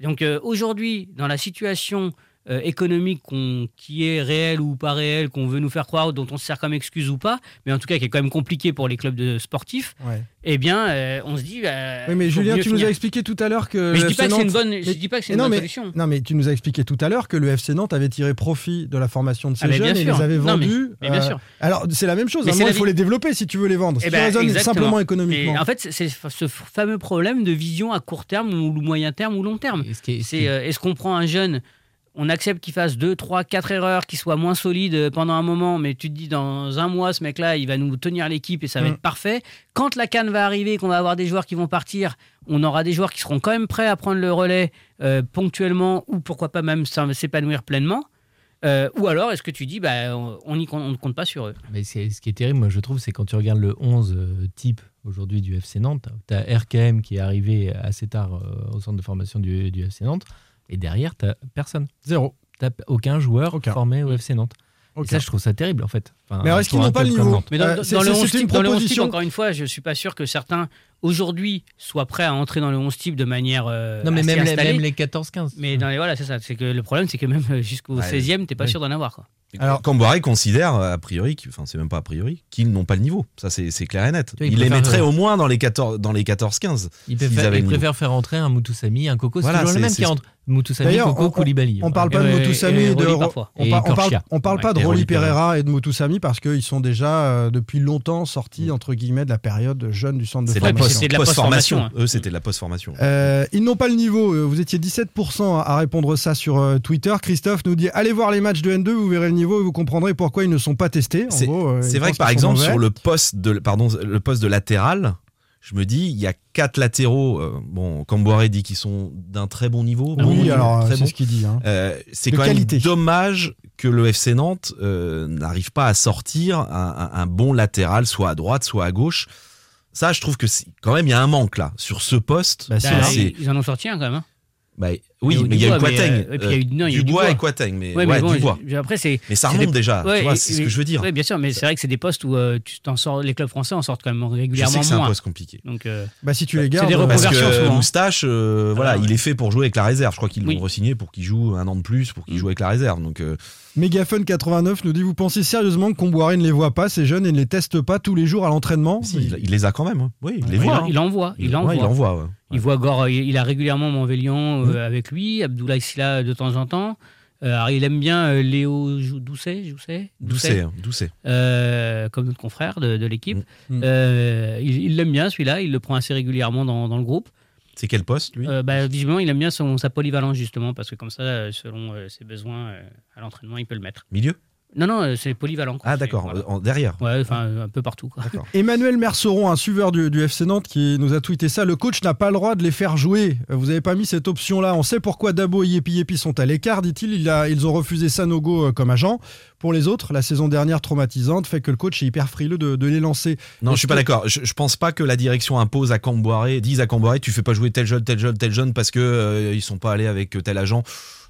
Donc euh, aujourd'hui, dans la situation euh, économique qu'on- qui est réelle ou pas réelle, qu'on veut nous faire croire, dont on se sert comme excuse ou pas, mais en tout cas qui est quand même compliqué pour les clubs de sportifs, Ouais. eh bien, euh, on se dit. bah, Oui, mais Julien, tu nous as expliqué tout à l'heure que. Mais je dis pas FC que c'est une Nantes- bonne, je Mais- dis pas que c'est une non, bonne mais- solution. Non, mais tu nous as expliqué tout à l'heure que le FC Nantes avait tiré profit de la formation de ces Ah, bien jeunes et les avait Non, mais- vendus. mais bien euh, sûr. Alors, c'est la même chose. Mais À un c'est moment, la il faut vie. les développer si tu veux les vendre. Si Eh tu raisonnes exactement. simplement Mais économiquement. en fait, c'est- ce fameux problème de vision à court terme ou moyen terme ou long terme. C'est est- euh, est-ce qu'on prend un jeune, on accepte qu'il fasse 2, 3, 4 erreurs, qu'il soit moins solide euh, pendant un moment, mais tu te dis dans un mois, ce mec-là, il va nous tenir l'équipe et ça va Mm. être parfait. Quand la canne va arriver, qu'on va avoir des joueurs qui vont partir, on aura des joueurs qui seront quand même prêts à prendre le relais euh, ponctuellement ou pourquoi pas même s'épanouir pleinement. Euh, ou alors, est-ce que tu dis, bah, on compte- ne compte pas sur eux? Mais c'est- ce qui est terrible, moi, je trouve, c'est quand tu regardes le 11 euh, type aujourd'hui du FC Nantes, tu as RKM qui est arrivé assez tard euh, au centre de formation du, du FC Nantes, et derrière, tu personne. Zéro. Tu aucun joueur Aucun. formé au FC Nantes. Ça, je trouve ça terrible, en fait. Enfin, Mais alors, est-ce qu'ils n'ont pas le niveau. Mais dans, Euh, dans- le c'est- 11 c'est une type, dans le 11 type, proposition. encore une fois, je suis pas sûr que certains aujourd'hui soient prêts à entrer dans le 11 type de manière euh, Non, mais assez même les, même les 14-15. Mais dans les, voilà, c'est ça. C'est que le problème, c'est que même euh, jusqu'au Ouais. 16e, t'es pas Oui. sûr d'en avoir. Quoi. Alors- Camboiré considère, a priori, enfin c'est même pas a priori, qu'ils n'ont pas le niveau. Ça c'est c'est clair et net. vois, il il les mettrait au moins dans les 14 dans les 14-15. Il préfère, il faire entrer un Moutoussamy, un Coco. C'est Voilà, toujours le même qui rentre. Moutoussamy, Coco, on- Koulibaly. On parle pas de Moutoussamy et de on, parle, pas de Rolly Pereira. Et de Moutoussamy parce qu'ils sont déjà euh, depuis longtemps sortis entre guillemets de la période jeune du centre de formation. c'est de la post-formation. post-formation, Eux c'était de la post-formation. Euh, ils n'ont pas le niveau. Euh, Vous étiez 17% à à répondre ça sur euh, Twitter. Christophe nous dit allez voir les matchs de N2, vous verrez le niveau et vous comprendrez pourquoi ils ne sont pas testés. C'est euh, vrai que par exemple sur le poste de pardon le poste de latéral, je me dis il y a quatre latéraux. euh, bon, Camboiré dit qu'ils sont d'un très bon niveau. bon oui, niveau, alors euh, c'est bon. ce qu'il dit. hein. Euh, c'est quand qualité. même dommage que le FC Nantes euh, n'arrive pas à sortir un, un- un bon latéral, soit à droite, soit à gauche. Ça, je trouve que quand même il y a un manque là sur ce poste. Bah, Bah, là. c'est- ils, ils en ont sorti un quand même. hein. Bah, oui, Il mais il y a eu Dubois, mais, Quataigne, euh, et il il Dubois Dubois. Quataigne, mais, Ouais, ouais, mais bon, Dubois. après, c'est. Mais ça remonte des- déjà, Ouais, tu vois, c'est ce que je veux dire. Oui, bien sûr, mais c'est vrai que c'est des postes où euh, tu t'en sors, les clubs français en sortent quand même Je régulièrement sais que c'est un poste compliqué. Donc, euh, Bah, si tu les c'est gardes, des Parce que souvent. Moustache, euh, voilà, Ah, ouais. il est fait pour jouer avec la réserve. Je crois qu'ils l'ont Oui. re-signé pour qu'il joue un an de plus, pour qu'il Mm. joue avec la réserve. Donc, euh, Megafun89 nous dit Vous pensez sérieusement que Comboiré ne les voit pas, ces jeunes, et ne les teste pas tous les jours à l'entraînement? Si, il, il les a quand même. hein. Oui, il les il, voit. en- hein. il envoie. Il envoie. Il voit Gore, il il a régulièrement Montvélian euh, Mm. avec lui, Abdoulaye Silla de temps en temps. Euh, alors, il aime bien euh, Léo Doucet, Doucet, Doucet, hein, Doucet. euh, comme notre confrère de, de l'équipe. Mm. Euh, il l'aime bien celui-là, il le prend assez régulièrement dans, dans le groupe. C'est quel poste, lui? Euh, bah, visiblement, il aime bien son, sa polyvalence justement, parce que comme ça, selon euh, ses besoins euh, à l'entraînement, il peut le mettre. Milieu? Non, non, euh, c'est polyvalent. quoi. Ah, d'accord, voilà. derrière. Ouais, enfin, un peu partout. quoi. Emmanuel Merceron, un suiveur du, du FC Nantes, qui nous a tweeté ça. Le coach n'a pas le droit de les faire jouer. Vous n'avez pas mis cette option-là. On sait pourquoi Dabo et Yepi Yepi sont à l'écart, dit-il. Il a- ils ont refusé Sanogo euh, comme agent. Pour les autres, la saison dernière traumatisante fait que le coach est hyper frileux de, de les lancer. Non, Est-ce je suis pas que- d'accord. Je, je pense pas que la direction impose à Camboiré, dise à Camboiré, tu fais pas jouer tel jeune, tel jeune, tel jeune parce que euh, ils sont pas allés avec tel agent.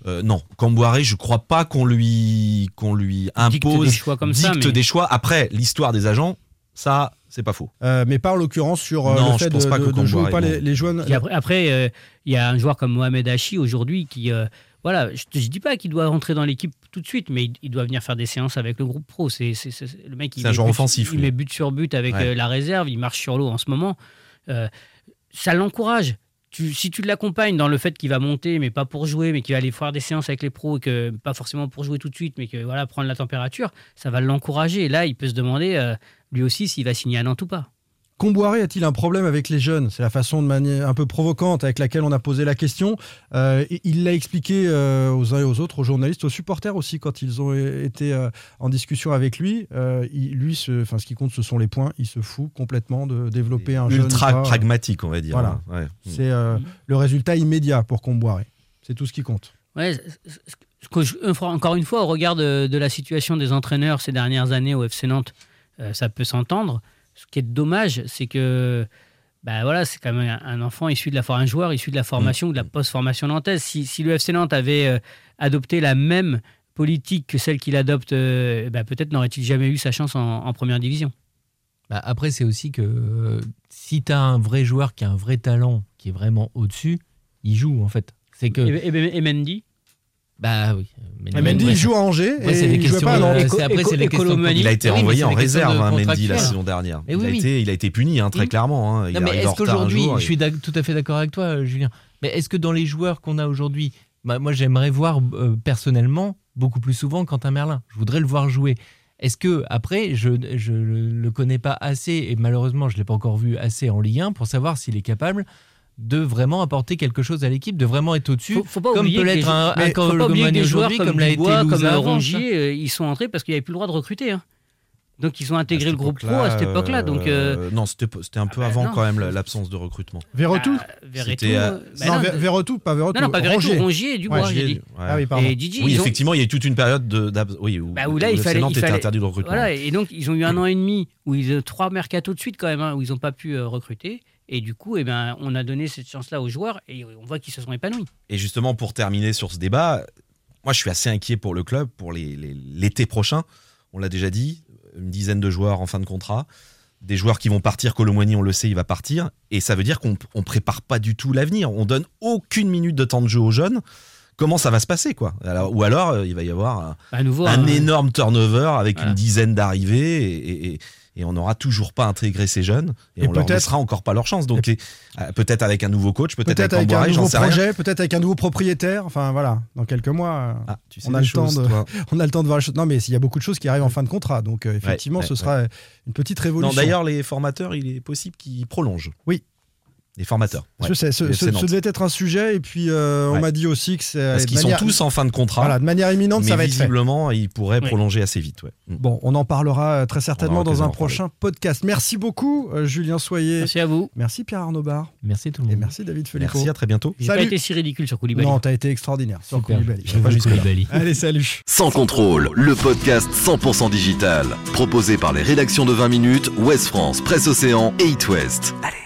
Euh, non, Camboiré, je crois pas qu'on lui qu'on lui Dicte impose des choix comme ça, dicte mais- des choix. Après, l'histoire des agents, ça, c'est pas faux. Euh, mais pas en l'occurrence sur euh, Non, le je fait de, pense pas de- que de jouer pas les, les jeunes. Après, après, euh, il y a un joueur comme Mohamed Hachi aujourd'hui qui, euh, voilà, je, je dis pas qu'il doit rentrer dans l'équipe tout de suite, mais il, il doit venir faire des séances avec le groupe pro. C'est le mec, il C'est un met joueur but- offensif, Il lui. met but sur but avec Ouais. euh, la réserve, il marche sur l'eau en ce moment. euh, ça l'encourage. Si tu l'accompagnes dans le fait qu'il va monter, mais pas pour jouer, mais qu'il va aller faire des séances avec les pros, et que pas forcément pour jouer tout de suite, mais que voilà prendre la température, ça va l'encourager. Et là, il peut se demander euh, lui aussi s'il va signer à Nantes ou pas. Comboiré a-t-il un problème avec les jeunes? C'est la façon de manière un peu provocante avec laquelle on a posé la question. Euh, il l'a expliqué euh, aux uns et aux autres, aux journalistes, aux supporters aussi, quand ils ont été euh, en discussion avec lui. Euh, il- lui, ce, enfin, ce qui compte, ce sont les points. Il se fout complètement de développer un jeune. Ultra pas. pragmatique, on va dire. Voilà. Ouais. C'est euh, le résultat immédiat pour Comboiré. C'est tout ce qui compte. Ouais, ce- ce- ce que je- encore une fois, au regard de, de la situation des entraîneurs ces dernières années au FC Nantes, euh, ça peut s'entendre. Ce qui est dommage, c'est que bah voilà, c'est quand même un, enfant issu de la un joueur issu de la formation ou de la post-formation nantaise. Si, si le FC Nantes avait euh, adopté la même politique que celle qu'il adopte, euh, bah, peut-être n'aurait-il jamais eu sa chance en, en première division. Bah, après, c'est aussi que euh, si tu as un vrai joueur qui a un vrai talent, qui est vraiment au-dessus, il joue en fait. C'est que. Et, et- et Mendy? Bah oui. Et Mendy, il joue à Angers et des il jouait questions, pas à Nantes. euh, c'est- après, c'est les questions de- Il a été Oui, en réserve, hein, Mendy, la saison dernière. Il, oui, a oui. été, il a été puni, hein, très clairement. hein. Il Non, mais est-ce qu'aujourd'hui, jour je suis tout à fait d'accord avec toi, euh, Julien, mais est-ce que dans les joueurs qu'on a aujourd'hui, bah, moi j'aimerais voir euh, personnellement beaucoup plus souvent Quentin Merlin. Je voudrais le voir jouer. Est-ce que après, je je le connais pas assez et malheureusement je l'ai pas encore vu assez en Ligue 1 pour savoir s'il est capable de vraiment apporter quelque chose à l'équipe, de vraiment être au-dessus, Faut, faut pas comme oublier peut l'être un, un faut pas oublier que des joueurs aujourd'hui, comme, comme l'a été comme euh, Rongier, euh, ils sont entrés parce qu'il n'y avait plus le droit de recruter. hein. Donc ils ont intégré le groupe pro à cette époque-là. Donc euh, Euh, non, c'était un peu bah, avant non. quand même la- l'absence de recrutement. Verretou Verretou, C'était, euh, euh, bah Non, Verretou, pas Verretou. Non, non, pas Verretou, Rongier. Rongier et Dubois, Ouais, j'ai Ouais. dit. Ah oui, pardon. Et Didi, Oui, ont- effectivement, il y a eu toute une période de, oui, où, Bah, où là, où il le fallait, Nantes il était fallait- interdit de recrutement. Voilà, et donc ils ont eu un an et demi où ils ont trois mercatos de suite quand même, hein, où ils n'ont pas pu euh, recruter. Et du coup, eh ben, on a donné cette chance-là aux joueurs et on voit qu'ils se sont épanouis. Et justement, pour terminer sur ce débat, moi, je suis assez inquiet pour le club pour les- les- l'été prochain. On l'a déjà dit, une dizaine de joueurs en fin de contrat, des joueurs qui vont partir. Colomboigny, on le sait, il va partir, et ça veut dire qu'on on prépare pas du tout l'avenir. On donne aucune minute de temps de jeu aux jeunes. Comment ça va se passer, quoi? Alors, Ou alors, euh, il va y avoir un, À nouveau, un hein, énorme turnover avec Voilà. une dizaine d'arrivées et, et- et on n'aura toujours pas intégré ces jeunes et, Et on leur laissera encore pas leur chance. Donc euh, peut-être avec un nouveau coach, peut-être avec avec un nouveau projet, peut-être avec un nouveau propriétaire. Enfin voilà, dans quelques mois, Ah, tu sais on, a le temps de, toi. on a le temps de voir les choses. Non, mais il y a beaucoup de choses qui arrivent en fin de contrat. Donc euh, effectivement, ouais, ce ouais. sera une petite révolution. D'ailleurs, les formateurs, il est possible qu'ils prolongent. Oui. Les formateurs. Je ouais. sais, ce, devait être un sujet. Et puis euh, on Ouais. m'a dit aussi que c'est. Parce qu'ils sont tous en fin de contrat. Voilà, de manière imminente, mais ça va être fait. visiblement, ils pourraient Oui. prolonger assez vite. Ouais. Mm. Bon, on en parlera euh, très certainement dans un prochain podcast. Merci beaucoup, euh, Julien Soyer. Merci à vous. Merci Pierre Arnaud Bar. Merci tout le Et monde. merci David Filippo. Merci, à très bientôt. J'ai pas été si ridicule sur Koulibaly. Non, t'as été extraordinaire sur. Koulibaly. Jusque-là. Koulibaly. Allez, salut. Sans contrôle, le podcast 100% digital. Proposé par les rédactions de 20 minutes, Ouest France, Presse Océan et It West. Allez.